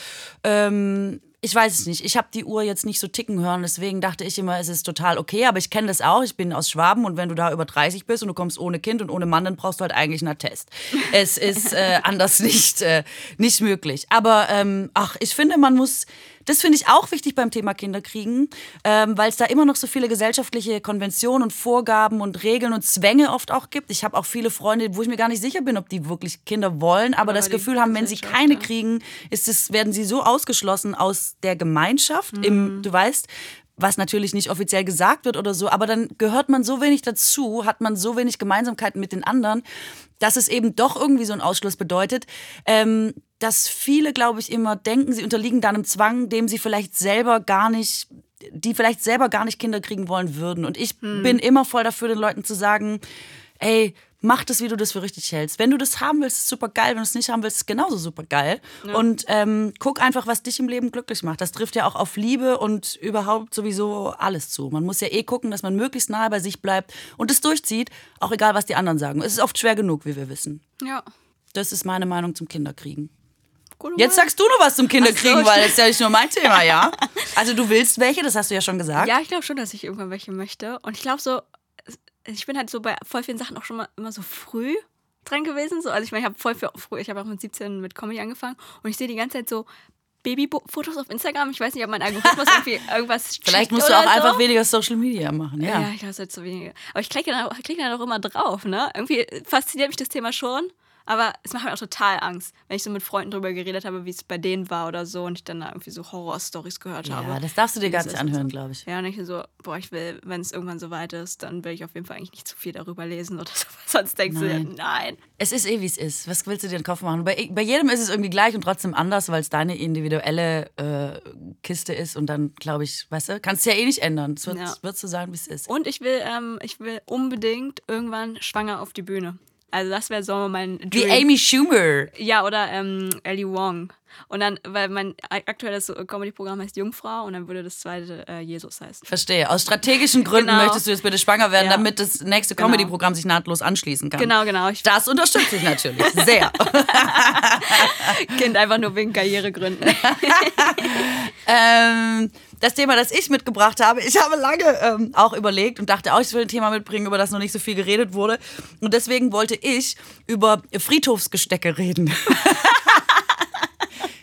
ähm, ich weiß es nicht. Ich habe die Uhr jetzt nicht so ticken hören. Deswegen dachte ich immer, es ist total okay. Aber ich kenne das auch. Ich bin aus Schwaben und wenn du da über 30 bist und du kommst ohne Kind und ohne Mann, dann brauchst du halt eigentlich einen Attest. Es ist äh, anders nicht, äh, nicht möglich. Aber ähm, ach, ich finde, man muss das finde ich auch wichtig beim Thema Kinderkriegen, ähm, weil es da immer noch so viele gesellschaftliche Konventionen und Vorgaben und Regeln und Zwänge oft auch gibt. Ich habe auch viele Freunde, wo ich mir gar nicht sicher bin, ob die wirklich Kinder wollen, aber Oder das Gefühl haben, wenn sie keine ja. kriegen, ist es, werden sie so ausgeschlossen aus der Gemeinschaft, Mhm. im, du weißt, was natürlich nicht offiziell gesagt wird oder so, aber dann gehört man so wenig dazu, hat man so wenig Gemeinsamkeiten mit den anderen, dass es eben doch irgendwie so einen Ausschluss bedeutet, ähm, dass viele, glaube ich, immer denken, sie unterliegen da einem Zwang, dem sie vielleicht selber gar nicht, die vielleicht selber gar nicht Kinder kriegen wollen würden. Und ich bin immer voll dafür, den Leuten zu sagen, ey, mach das, wie du das für richtig hältst. Wenn du das haben willst, ist super geil. Wenn du es nicht haben willst, ist genauso super geil. Und ähm, guck einfach, was dich im Leben glücklich macht. Das trifft ja auch auf Liebe und überhaupt sowieso alles zu. Man muss ja eh gucken, dass man möglichst nahe bei sich bleibt und es durchzieht, auch egal, was die anderen sagen. Es ist oft schwer genug, wie wir wissen. Ja. Das ist meine Meinung zum Kinderkriegen. Gut, Jetzt sagst du noch was zum Kinderkriegen, so, weil das ist ja nicht nur mein Thema, ja? Also du willst welche, das hast du ja schon gesagt. Ja, ich glaube schon, dass ich irgendwann welche möchte. Und ich glaube so, ich bin halt so bei voll vielen Sachen auch schon mal immer so früh dran gewesen. So. Also ich meine, ich habe voll früh, ich habe auch mit 17 mit Comedy angefangen und ich sehe die ganze Zeit so Babyfotos auf Instagram. Ich weiß nicht, ob mein Algorithmus irgendwie irgendwas Vielleicht musst du auch so. einfach weniger Social Media machen, Ja, ja. ich glaube, es wird zu wenige. Aber ich klicke dann, klicke dann auch immer drauf, ne? Irgendwie fasziniert mich das Thema schon. Aber es macht mir auch total Angst, wenn ich so mit Freunden drüber geredet habe, wie es bei denen war oder so und ich dann da irgendwie so Horror-Stories gehört habe. Ja, das darfst du dir gar nicht anhören, glaube ich. Ja, und ich so, boah, ich will, wenn es irgendwann so weit ist, dann will ich auf jeden Fall eigentlich nicht zu viel darüber lesen oder so. Sonst denkst Nein. du dir, nein. Es ist eh, wie es ist. Was willst du dir in den Kopf machen? Bei, bei jedem ist es irgendwie gleich und trotzdem anders, weil es deine individuelle äh, Kiste ist. Und dann, glaube ich, weißt du, kannst du ja eh nicht ändern. Es wird, Ja. wird so sein, wie es ist. Und ich will, ähm, ich will unbedingt irgendwann schwanger auf die Bühne. Also das wäre so mein Wie Dream. Amy Schumer. Ja, oder ähm, Ellie Wong. Und dann, weil mein aktuelles Comedy-Programm heißt Jungfrau und dann würde das zweite äh, Jesus heißen. Verstehe. Aus strategischen Gründen Genau. möchtest du jetzt bitte schwanger werden, Ja. damit das nächste Genau. Comedy-Programm sich nahtlos anschließen kann. Genau, genau. Ich Das unterstütze ich natürlich sehr. Kind einfach nur wegen Karrieregründen. ähm, das Thema, das ich mitgebracht habe, ich habe lange ähm, auch überlegt und dachte auch, ich will ein Thema mitbringen, über das noch nicht so viel geredet wurde. Und deswegen wollte ich über Friedhofsgestecke reden.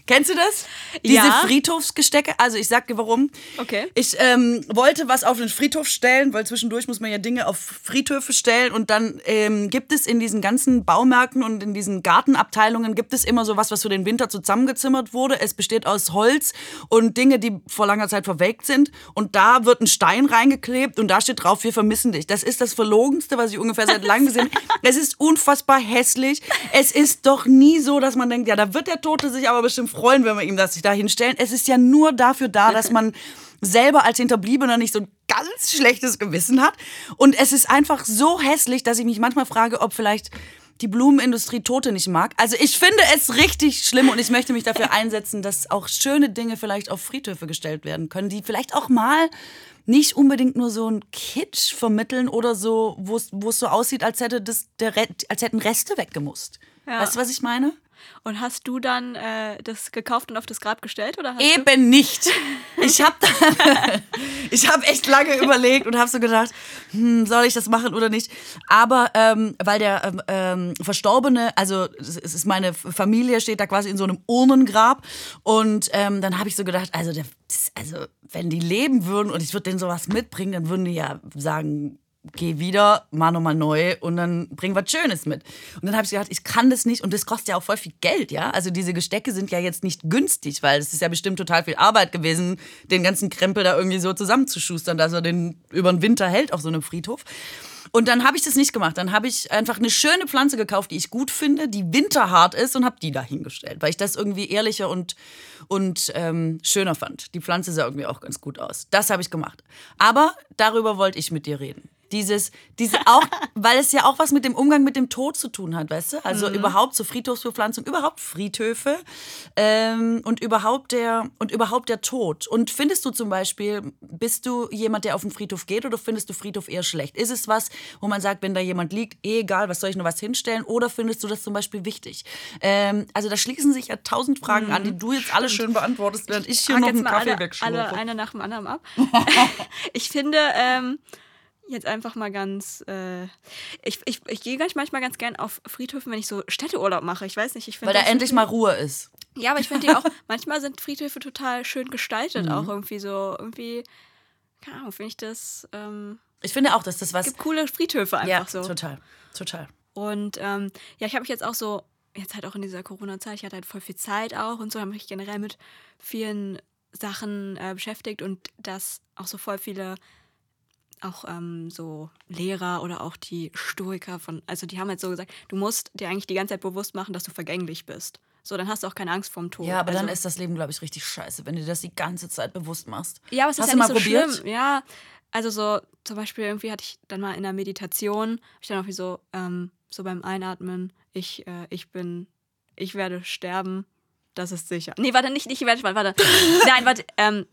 Kennst du das? Diese Ja. Friedhofsgestecke? Also ich sag dir warum. Okay. Ich ähm, wollte was auf den Friedhof stellen, weil zwischendurch muss man ja Dinge auf Friedhöfe stellen und dann ähm, gibt es in diesen ganzen Baumärkten und in diesen Gartenabteilungen gibt es immer so was, was für den Winter zusammengezimmert wurde. Es besteht aus Holz und Dinge, die vor langer Zeit verwelkt sind und da wird ein Stein reingeklebt und da steht drauf, wir vermissen dich. Das ist das Verlogenste, was ich ungefähr seit langem gesehen habe. Es ist unfassbar hässlich. Es ist doch nie so, dass man denkt, ja, da wird der Tote sich aber bestimmt freuen, wenn wir ihm das sich da hinstellen. Es ist ja nur dafür da, dass man selber als Hinterbliebener nicht so ein ganz schlechtes Gewissen hat. Und es ist einfach so hässlich, dass ich mich manchmal frage, ob vielleicht die Blumenindustrie Tote nicht mag. Also ich finde es richtig schlimm und ich möchte mich dafür einsetzen, dass auch schöne Dinge vielleicht auf Friedhöfe gestellt werden können, die vielleicht auch mal nicht unbedingt nur so ein Kitsch vermitteln oder so, wo es so aussieht, als hätte das der als hätten Reste weggemusst. Ja. Weißt du, was ich meine? Und hast du dann äh, das gekauft und auf das Grab gestellt? Oder Eben nicht. Ich habe hab echt lange überlegt und habe so gedacht, hm, soll ich das machen oder nicht? Aber ähm, weil der ähm, ähm, Verstorbene, also es ist meine Familie, steht da quasi in so einem Urnengrab und ähm, dann habe ich so gedacht, also, der, also wenn die leben würden und ich würde denen sowas mitbringen, dann würden die ja sagen, geh wieder, mach nochmal neu und dann bring was Schönes mit. Und dann habe ich gedacht, ich kann das nicht und das kostet ja auch voll viel Geld, ja. Also diese Gestecke sind ja jetzt nicht günstig, weil es ist ja bestimmt total viel Arbeit gewesen, den ganzen Krempel da irgendwie so zusammenzuschustern, dass er den über den Winter hält auf so einem Friedhof. Und dann habe ich das nicht gemacht. Dann habe ich einfach eine schöne Pflanze gekauft, die ich gut finde, die winterhart ist und habe die da hingestellt, weil ich das irgendwie ehrlicher und, und ähm, schöner fand. Die Pflanze sah irgendwie auch ganz gut aus. Das habe ich gemacht. Aber darüber wollte ich mit dir reden. Dieses, diese auch, weil es ja auch was mit dem Umgang mit dem Tod zu tun hat, weißt du? Also überhaupt so Friedhofsbepflanzung, überhaupt Friedhöfe ähm, und überhaupt der und überhaupt der Tod. Und findest du zum Beispiel, bist du jemand, der auf den Friedhof geht, oder findest du Friedhof eher schlecht? Ist es was, wo man sagt, wenn da jemand liegt, eh egal, was soll ich nur was hinstellen? Oder findest du das zum Beispiel wichtig? Ähm, also da schließen sich ja tausend Fragen an, die du jetzt alle schön beantwortest, während ich hier noch jetzt einen mal Kaffee alle, alle eine nach dem anderen ab. ich finde, ähm, jetzt einfach mal ganz. Äh, ich ich, ich gehe ganz manchmal ganz gern auf Friedhöfen, wenn ich so Städteurlaub mache. Ich weiß nicht, ich finde. Weil da das endlich mal Ruhe ist. Ja, aber ich finde die auch, manchmal sind Friedhöfe total schön gestaltet, Mhm. auch irgendwie so, irgendwie, keine Ahnung, finde ich das, ähm, Ich finde auch, dass das was. gibt coole Friedhöfe einfach ja, so. total. Total. Und ähm, ja, ich habe mich jetzt auch so, jetzt halt auch in dieser Corona-Zeit, ich hatte halt voll viel Zeit auch und so, habe mich generell mit vielen Sachen äh, beschäftigt und dass auch so voll viele auch ähm, so Lehrer oder auch die Stoiker von, also die haben halt so gesagt, du musst dir eigentlich die ganze Zeit bewusst machen, dass du vergänglich bist. So, dann hast du auch keine Angst vorm Tod. Ja, aber also, dann ist das Leben, glaube ich, richtig scheiße, wenn du dir das die ganze Zeit bewusst machst. Ja, aber es ist Hast ja du nicht mal so probiert? schlimm. Ja, also so zum Beispiel irgendwie hatte ich dann mal in der Meditation, ich dann auch wie so, ähm, so beim Einatmen, ich, äh, ich bin, ich werde sterben, das ist sicher. Nee, warte, nicht, nicht, ich werde sterben, warte. Nein, warte, ähm,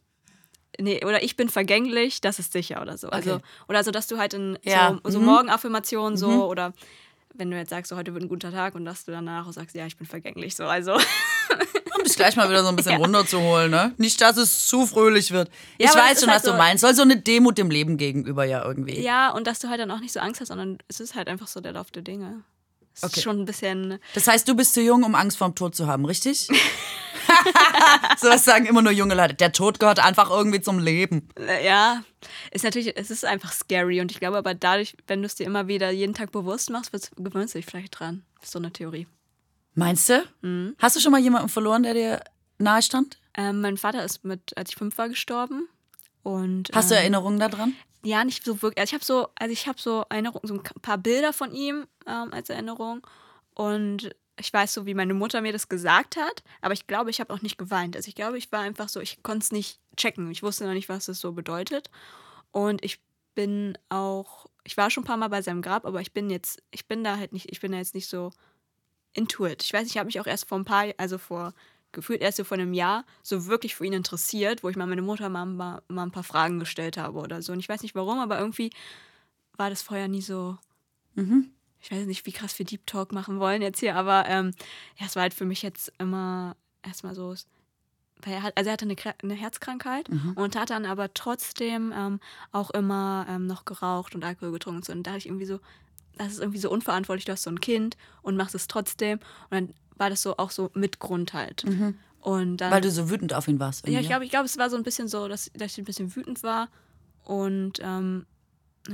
nee, oder ich bin vergänglich, das ist sicher oder so. Also, Okay. oder so, dass du halt in Ja, so, so mhm. Morgenaffirmationen so oder wenn du jetzt sagst, so heute wird ein guter Tag und dass du danach sagst, ja, ich bin vergänglich, so, also. Um dich gleich mal wieder so ein bisschen runterzuholen, ne? Nicht, dass es zu fröhlich wird. Ja, ich das weiß schon, halt was du so- meinst. Soll so eine Demut dem Leben gegenüber ja irgendwie. Ja, und dass du halt dann auch nicht so Angst hast, sondern es ist halt einfach so der Lauf der Dinge. Es Okay. ist schon ein bisschen. Das heißt, du bist zu jung, um Angst vorm Tod zu haben, richtig? so was sagen immer nur junge Leute. Der Tod gehört einfach irgendwie zum Leben. Ja, ist natürlich, es ist einfach scary und ich glaube aber dadurch, wenn du es dir immer wieder jeden Tag bewusst machst, gewöhnst du dich vielleicht dran. Ist so eine Theorie. Meinst du? Mhm. Hast du schon mal jemanden verloren, der dir nahe stand? Ähm, mein Vater ist mit, als ich fünf war, gestorben. Und, Hast du ähm, Erinnerungen daran? Ja, nicht so wirklich. Also ich habe so, also ich habe so Erinnerungen, so ein paar Bilder von ihm ähm, als Erinnerung. Und ich weiß so, wie meine Mutter mir das gesagt hat, aber ich glaube, ich habe auch nicht geweint. Also ich glaube, ich war einfach so, ich konnte es nicht checken. Ich wusste noch nicht, was das so bedeutet. Und ich bin auch, ich war schon ein paar Mal bei seinem Grab, aber ich bin jetzt, ich bin da halt nicht, ich bin da jetzt nicht so into it. Ich weiß, ich habe mich auch erst vor ein paar, also vor gefühlt erst so vor einem Jahr so wirklich für ihn interessiert, wo ich mal meine Mutter mal, mal, mal ein paar Fragen gestellt habe oder so. Und ich weiß nicht warum, aber irgendwie war das vorher nie so. Mhm. Ich weiß nicht, wie krass wir Deep Talk machen wollen jetzt hier, aber ähm, ja, es war halt für mich jetzt immer erstmal so. Weil er hat, also er hatte eine, eine Herzkrankheit und hat dann aber trotzdem ähm, auch immer ähm, noch geraucht und Alkohol getrunken. und So. Und da dachte ich irgendwie so, das ist irgendwie so unverantwortlich, du hast so ein Kind und machst es trotzdem. Und dann war das so auch so mit Grund halt. Und dann, Weil du so wütend auf ihn warst. ja, ich glaube, ich glaube, es war so ein bisschen so, dass, dass ich ein bisschen wütend war und ähm,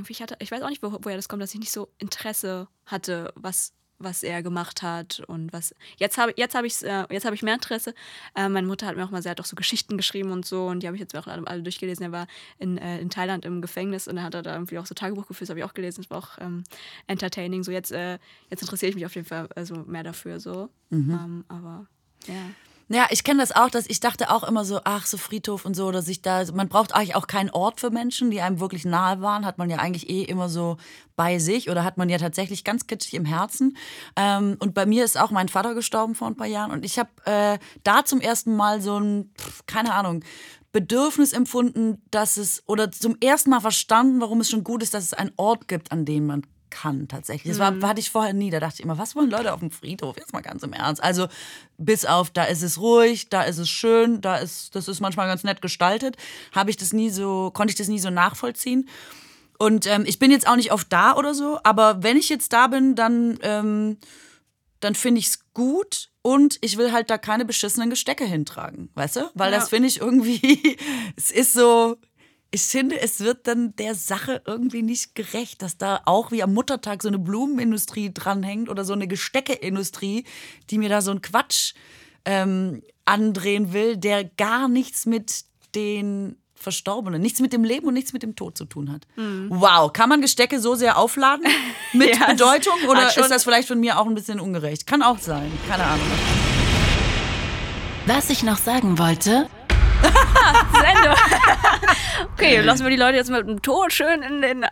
ich hatte, ich weiß auch nicht, wo, woher das kommt, dass ich nicht so Interesse hatte, was was er gemacht hat und was jetzt habe jetzt habe ich äh, jetzt habe ich mehr Interesse. Äh, meine Mutter hat mir auch mal, sie hat auch so Geschichten geschrieben und so und die habe ich jetzt auch alle, alle durchgelesen. Er war in, äh, in Thailand im Gefängnis und dann hat er da irgendwie auch so Tagebuch geführt, das habe ich auch gelesen. Das war auch ähm, entertaining. So jetzt äh, jetzt interessiere ich mich auf jeden Fall also mehr dafür so. Ähm, aber ja. Ja, ich kenne das auch, dass ich dachte auch immer so, ach, so Friedhof und so, oder sich da, man braucht eigentlich auch keinen Ort für Menschen, die einem wirklich nahe waren, hat man ja eigentlich eh immer so bei sich oder hat man ja tatsächlich ganz kitschig im Herzen. Ähm, und bei mir ist auch mein Vater gestorben vor ein paar Jahren und ich habe äh, da zum ersten Mal so ein, pf, keine Ahnung, Bedürfnis empfunden, dass es, oder zum ersten Mal verstanden, warum es schon gut ist, dass es einen Ort gibt, an dem man kann tatsächlich. Das war, hatte ich vorher nie. Da dachte ich immer, was wollen Leute auf dem Friedhof? Jetzt mal ganz im Ernst. Also bis auf, da ist es ruhig, da ist es schön, da ist, das ist manchmal ganz nett gestaltet, habe ich das nie so, konnte ich das nie so nachvollziehen. Und ähm, ich bin jetzt auch nicht oft da oder so, aber wenn ich jetzt da bin, dann, ähm, dann finde ich es gut und ich will halt da keine beschissenen Gestecke hintragen, weißt du? Weil Ja. das finde ich irgendwie, es ist so, ich finde, es wird dann der Sache irgendwie nicht gerecht, dass da auch wie am Muttertag so eine Blumenindustrie dranhängt oder so eine Gesteckeindustrie, die mir da so einen Quatsch ähm, andrehen will, der gar nichts mit den Verstorbenen, nichts mit dem Leben und nichts mit dem Tod zu tun hat. Wow, kann man Gestecke so sehr aufladen mit Ja, Bedeutung oder ist das vielleicht von mir auch ein bisschen ungerecht? Kann auch sein, keine Ahnung. Was ich noch sagen wollte, Sendung. okay, lassen wir die Leute jetzt mit dem Tod schön in den.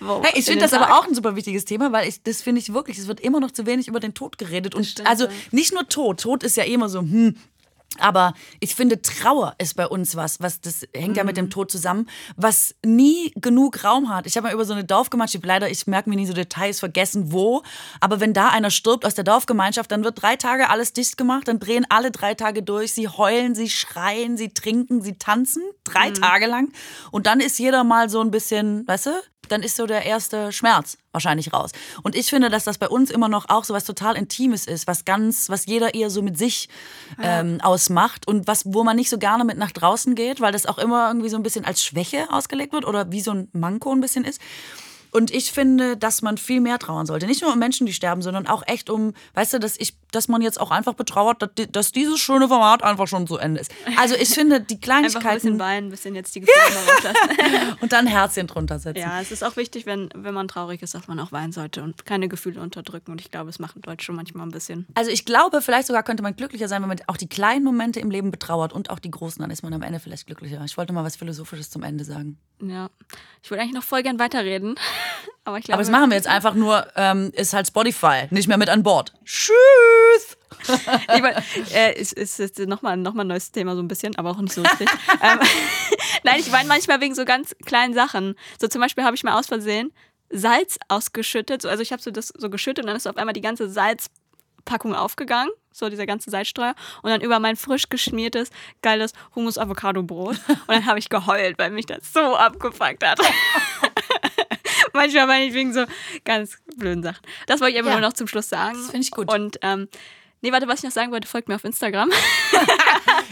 Wo, Hey, ich in finde das Tag. aber auch ein super wichtiges Thema, weil ich, das finde ich wirklich, es wird immer noch zu wenig über den Tod geredet. Und stimmt, also nicht nur Tod, Tod ist ja immer so, hm. Aber ich finde, Trauer ist bei uns was, was das hängt ja mit dem Tod zusammen, was nie genug Raum hat. Ich habe mal über so eine Dorfgemeinschaft, leider, ich merke mir nie so Details, vergessen wo, aber wenn da einer stirbt aus der Dorfgemeinschaft, dann wird drei Tage alles dicht gemacht, dann drehen alle drei Tage durch, sie heulen, sie schreien, sie trinken, sie tanzen, drei Tage lang. Und dann ist jeder mal so ein bisschen, weißt du, dann ist so der erste Schmerz wahrscheinlich raus. Und ich finde, dass das bei uns immer noch auch so was total Intimes ist, was ganz, was jeder eher so mit sich ähm, ausmacht und was, wo man nicht so gerne mit nach draußen geht, weil das auch immer irgendwie so ein bisschen als Schwäche ausgelegt wird oder wie so ein Manko ein bisschen ist. Und ich finde, dass man viel mehr trauern sollte. Nicht nur um Menschen, die sterben, sondern auch echt um, weißt du, dass, ich, dass man jetzt auch einfach betrauert, dass, dass dieses schöne Format einfach schon zu Ende ist. Also ich finde, die Einfach ein bisschen Kleinigkeiten weinen, ein bisschen jetzt die Gefühle rauslassen. und dann Herzchen drunter setzen. Ja, es ist auch wichtig, wenn, wenn man traurig ist, dass man auch weinen sollte und keine Gefühle unterdrücken. Und ich glaube, es machen Deutsche manchmal ein bisschen. Also ich glaube, vielleicht sogar könnte man glücklicher sein, wenn man auch die kleinen Momente im Leben betrauert und auch die großen, dann ist man am Ende vielleicht glücklicher. Ich wollte mal was Philosophisches zum Ende sagen. Ja. Ich würde eigentlich noch voll gern weiterreden. Aber ich glaube. Aber das machen wir jetzt einfach nur, ähm, ist halt Spotify, nicht mehr mit an Bord. Tschüss! Ich mein, äh, es ist, ist nochmal noch mal ein neues Thema, so ein bisschen, aber auch nicht so richtig. ähm, Nein, ich weine manchmal wegen so ganz kleinen Sachen. So zum Beispiel habe ich mal aus Versehen Salz ausgeschüttet. So, also ich habe so das so geschüttet und dann ist auf einmal die ganze Salzpackung aufgegangen. So dieser ganze Salzstreuer. Und dann über mein frisch geschmiertes, geiles Hummus-Avocado-Brot. Und dann habe ich geheult, weil mich das so abgefuckt hat. Manchmal meine ich wegen so ganz blöden Sachen. Das wollte ich einfach Ja. nur noch zum Schluss sagen. Das finde ich gut. Und ähm, nee, warte, was ich noch sagen wollte, folgt mir auf Instagram.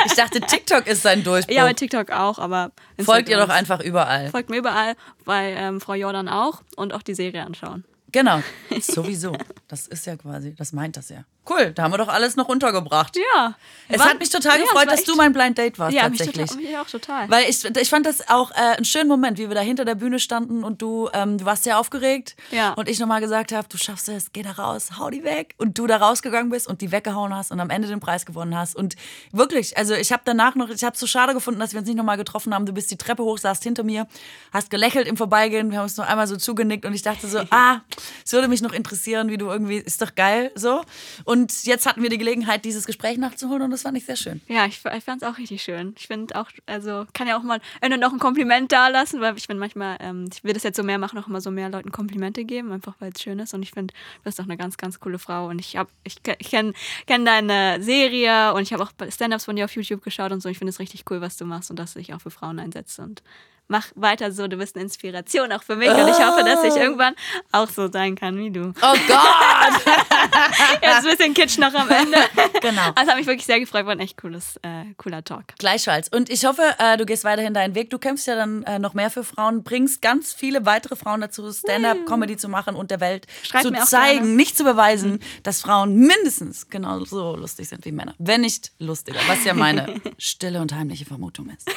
Ich dachte, TikTok ist sein Durchbruch. ja, bei TikTok auch, aber Folgt ihr Instagram doch einfach überall. Folgt mir überall, bei ähm, Frau Jordan auch und auch die Serie anschauen. Genau. Sowieso. Das ist ja quasi, das meint das ja. Cool, da haben wir doch alles noch untergebracht. Ja. Es War- hat mich total Ja, gefreut, dass echt- du mein Blind Date warst Ja, mich, tatsächlich. total, mich auch total. Weil ich, ich fand das auch äh, einen schönen Moment, wie wir da hinter der Bühne standen und du, ähm, du warst sehr aufgeregt. Ja. Und ich nochmal gesagt habe, du schaffst es, geh da raus, hau die weg. Und du da rausgegangen bist und die weggehauen hast und am Ende den Preis gewonnen hast. Und wirklich, also ich habe danach noch, ich habe es so schade gefunden, dass wir uns nicht nochmal getroffen haben. Du bist die Treppe hoch, saßt hinter mir, hast gelächelt im Vorbeigehen, wir haben uns noch einmal so zugenickt und ich dachte so, ah, Es würde mich noch interessieren, wie du irgendwie, ist doch geil so. Und jetzt hatten wir die Gelegenheit, dieses Gespräch nachzuholen und das fand ich sehr schön. Ja, ich, ich fand es auch richtig schön. Ich finde auch, also kann ja auch mal äh, noch ein Kompliment da lassen, weil ich finde manchmal, ähm, ich will das jetzt so mehr machen, auch immer so mehr Leuten Komplimente geben, einfach weil es schön ist. Und ich finde, du bist auch eine ganz, ganz coole Frau. Und ich ich kenne kenn deine Serie und ich habe auch Stand-ups von dir auf YouTube geschaut und so. Ich finde es richtig cool, was du machst und dass du dich auch für Frauen einsetzt. Und mach weiter so, du bist eine Inspiration auch für mich und ich hoffe, dass ich irgendwann auch so sein kann wie du. Oh Gott! Jetzt ein bisschen Kitsch noch am Ende. Genau. Also hat mich wirklich sehr gefreut, war ein echt cooles, äh, cooler Talk. Gleichfalls. Und ich hoffe, äh, du gehst weiterhin deinen Weg. Du kämpfst ja dann äh, noch mehr für Frauen, bringst ganz viele weitere Frauen dazu, Stand-up-Comedy zu machen und der Welt Schreibt zu zeigen, gerne. nicht zu beweisen, dass Frauen mindestens genauso lustig sind wie Männer. Wenn nicht lustiger, was ja meine stille und heimliche Vermutung ist.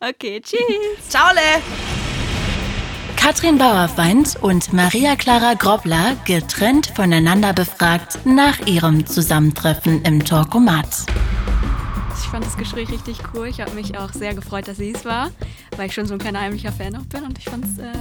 Okay, tschüss. Ciao, Le! Katrin Bauerfeind und Maria Clara Grobler getrennt voneinander befragt nach ihrem Zusammentreffen im Talkomat. Ich fand das Gespräch richtig cool. Ich habe mich auch sehr gefreut, dass sie es war, weil ich schon so ein kleiner heimlicher Fan auch bin und ich fand es äh,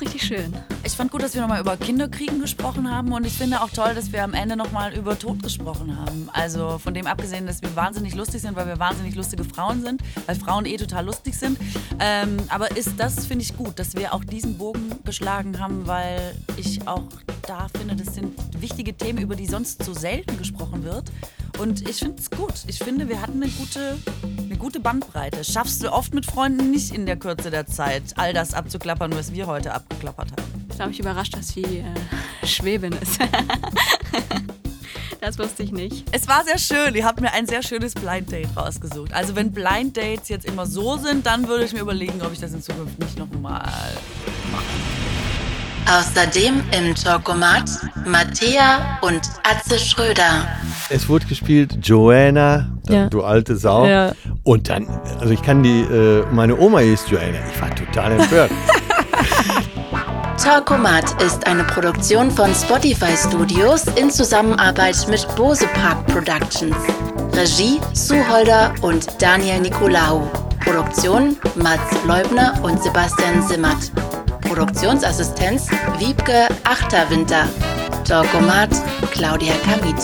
richtig schön. Ich fand gut, dass wir nochmal über Kinderkriegen gesprochen haben und ich finde auch toll, dass wir am Ende nochmal über Tod gesprochen haben. Also von dem abgesehen, dass wir wahnsinnig lustig sind, weil wir wahnsinnig lustige Frauen sind, weil Frauen eh total lustig sind. Ähm, aber ist das, finde ich gut, dass wir auch diesen Bogen geschlagen haben, weil ich auch da finde, das sind wichtige Themen, über die sonst so selten gesprochen wird. Und ich finde es gut. Ich finde, wir hatten eine gute, eine gute Bandbreite. Schaffst du oft mit Freunden nicht in der Kürze der Zeit, all das abzuklappern, was wir heute abgeklappert haben. Ich war mich überrascht, dass sie äh, Schwäbin ist. das wusste ich nicht. Es war sehr schön. Ihr habt mir ein sehr schönes Blind Date rausgesucht. Also wenn Blind Dates jetzt immer so sind, dann würde ich mir überlegen, ob ich das in Zukunft nicht nochmal Außerdem im Talkomat Mattea und Atze Schröder. Es wurde gespielt Joanna, Ja. du alte Sau. Ja. Und dann, also ich kann die, äh, meine Oma hieß Joanna. Ich war total empört. Talkomat ist eine Produktion von Spotify Studios in Zusammenarbeit mit Bose Park Productions. Regie Suholder und Daniel Nicolaou. Produktion Mats Leubner und Sebastian Simmert. Produktionsassistenz Wiebke Achterwinter. Talkomat Claudia Kamit.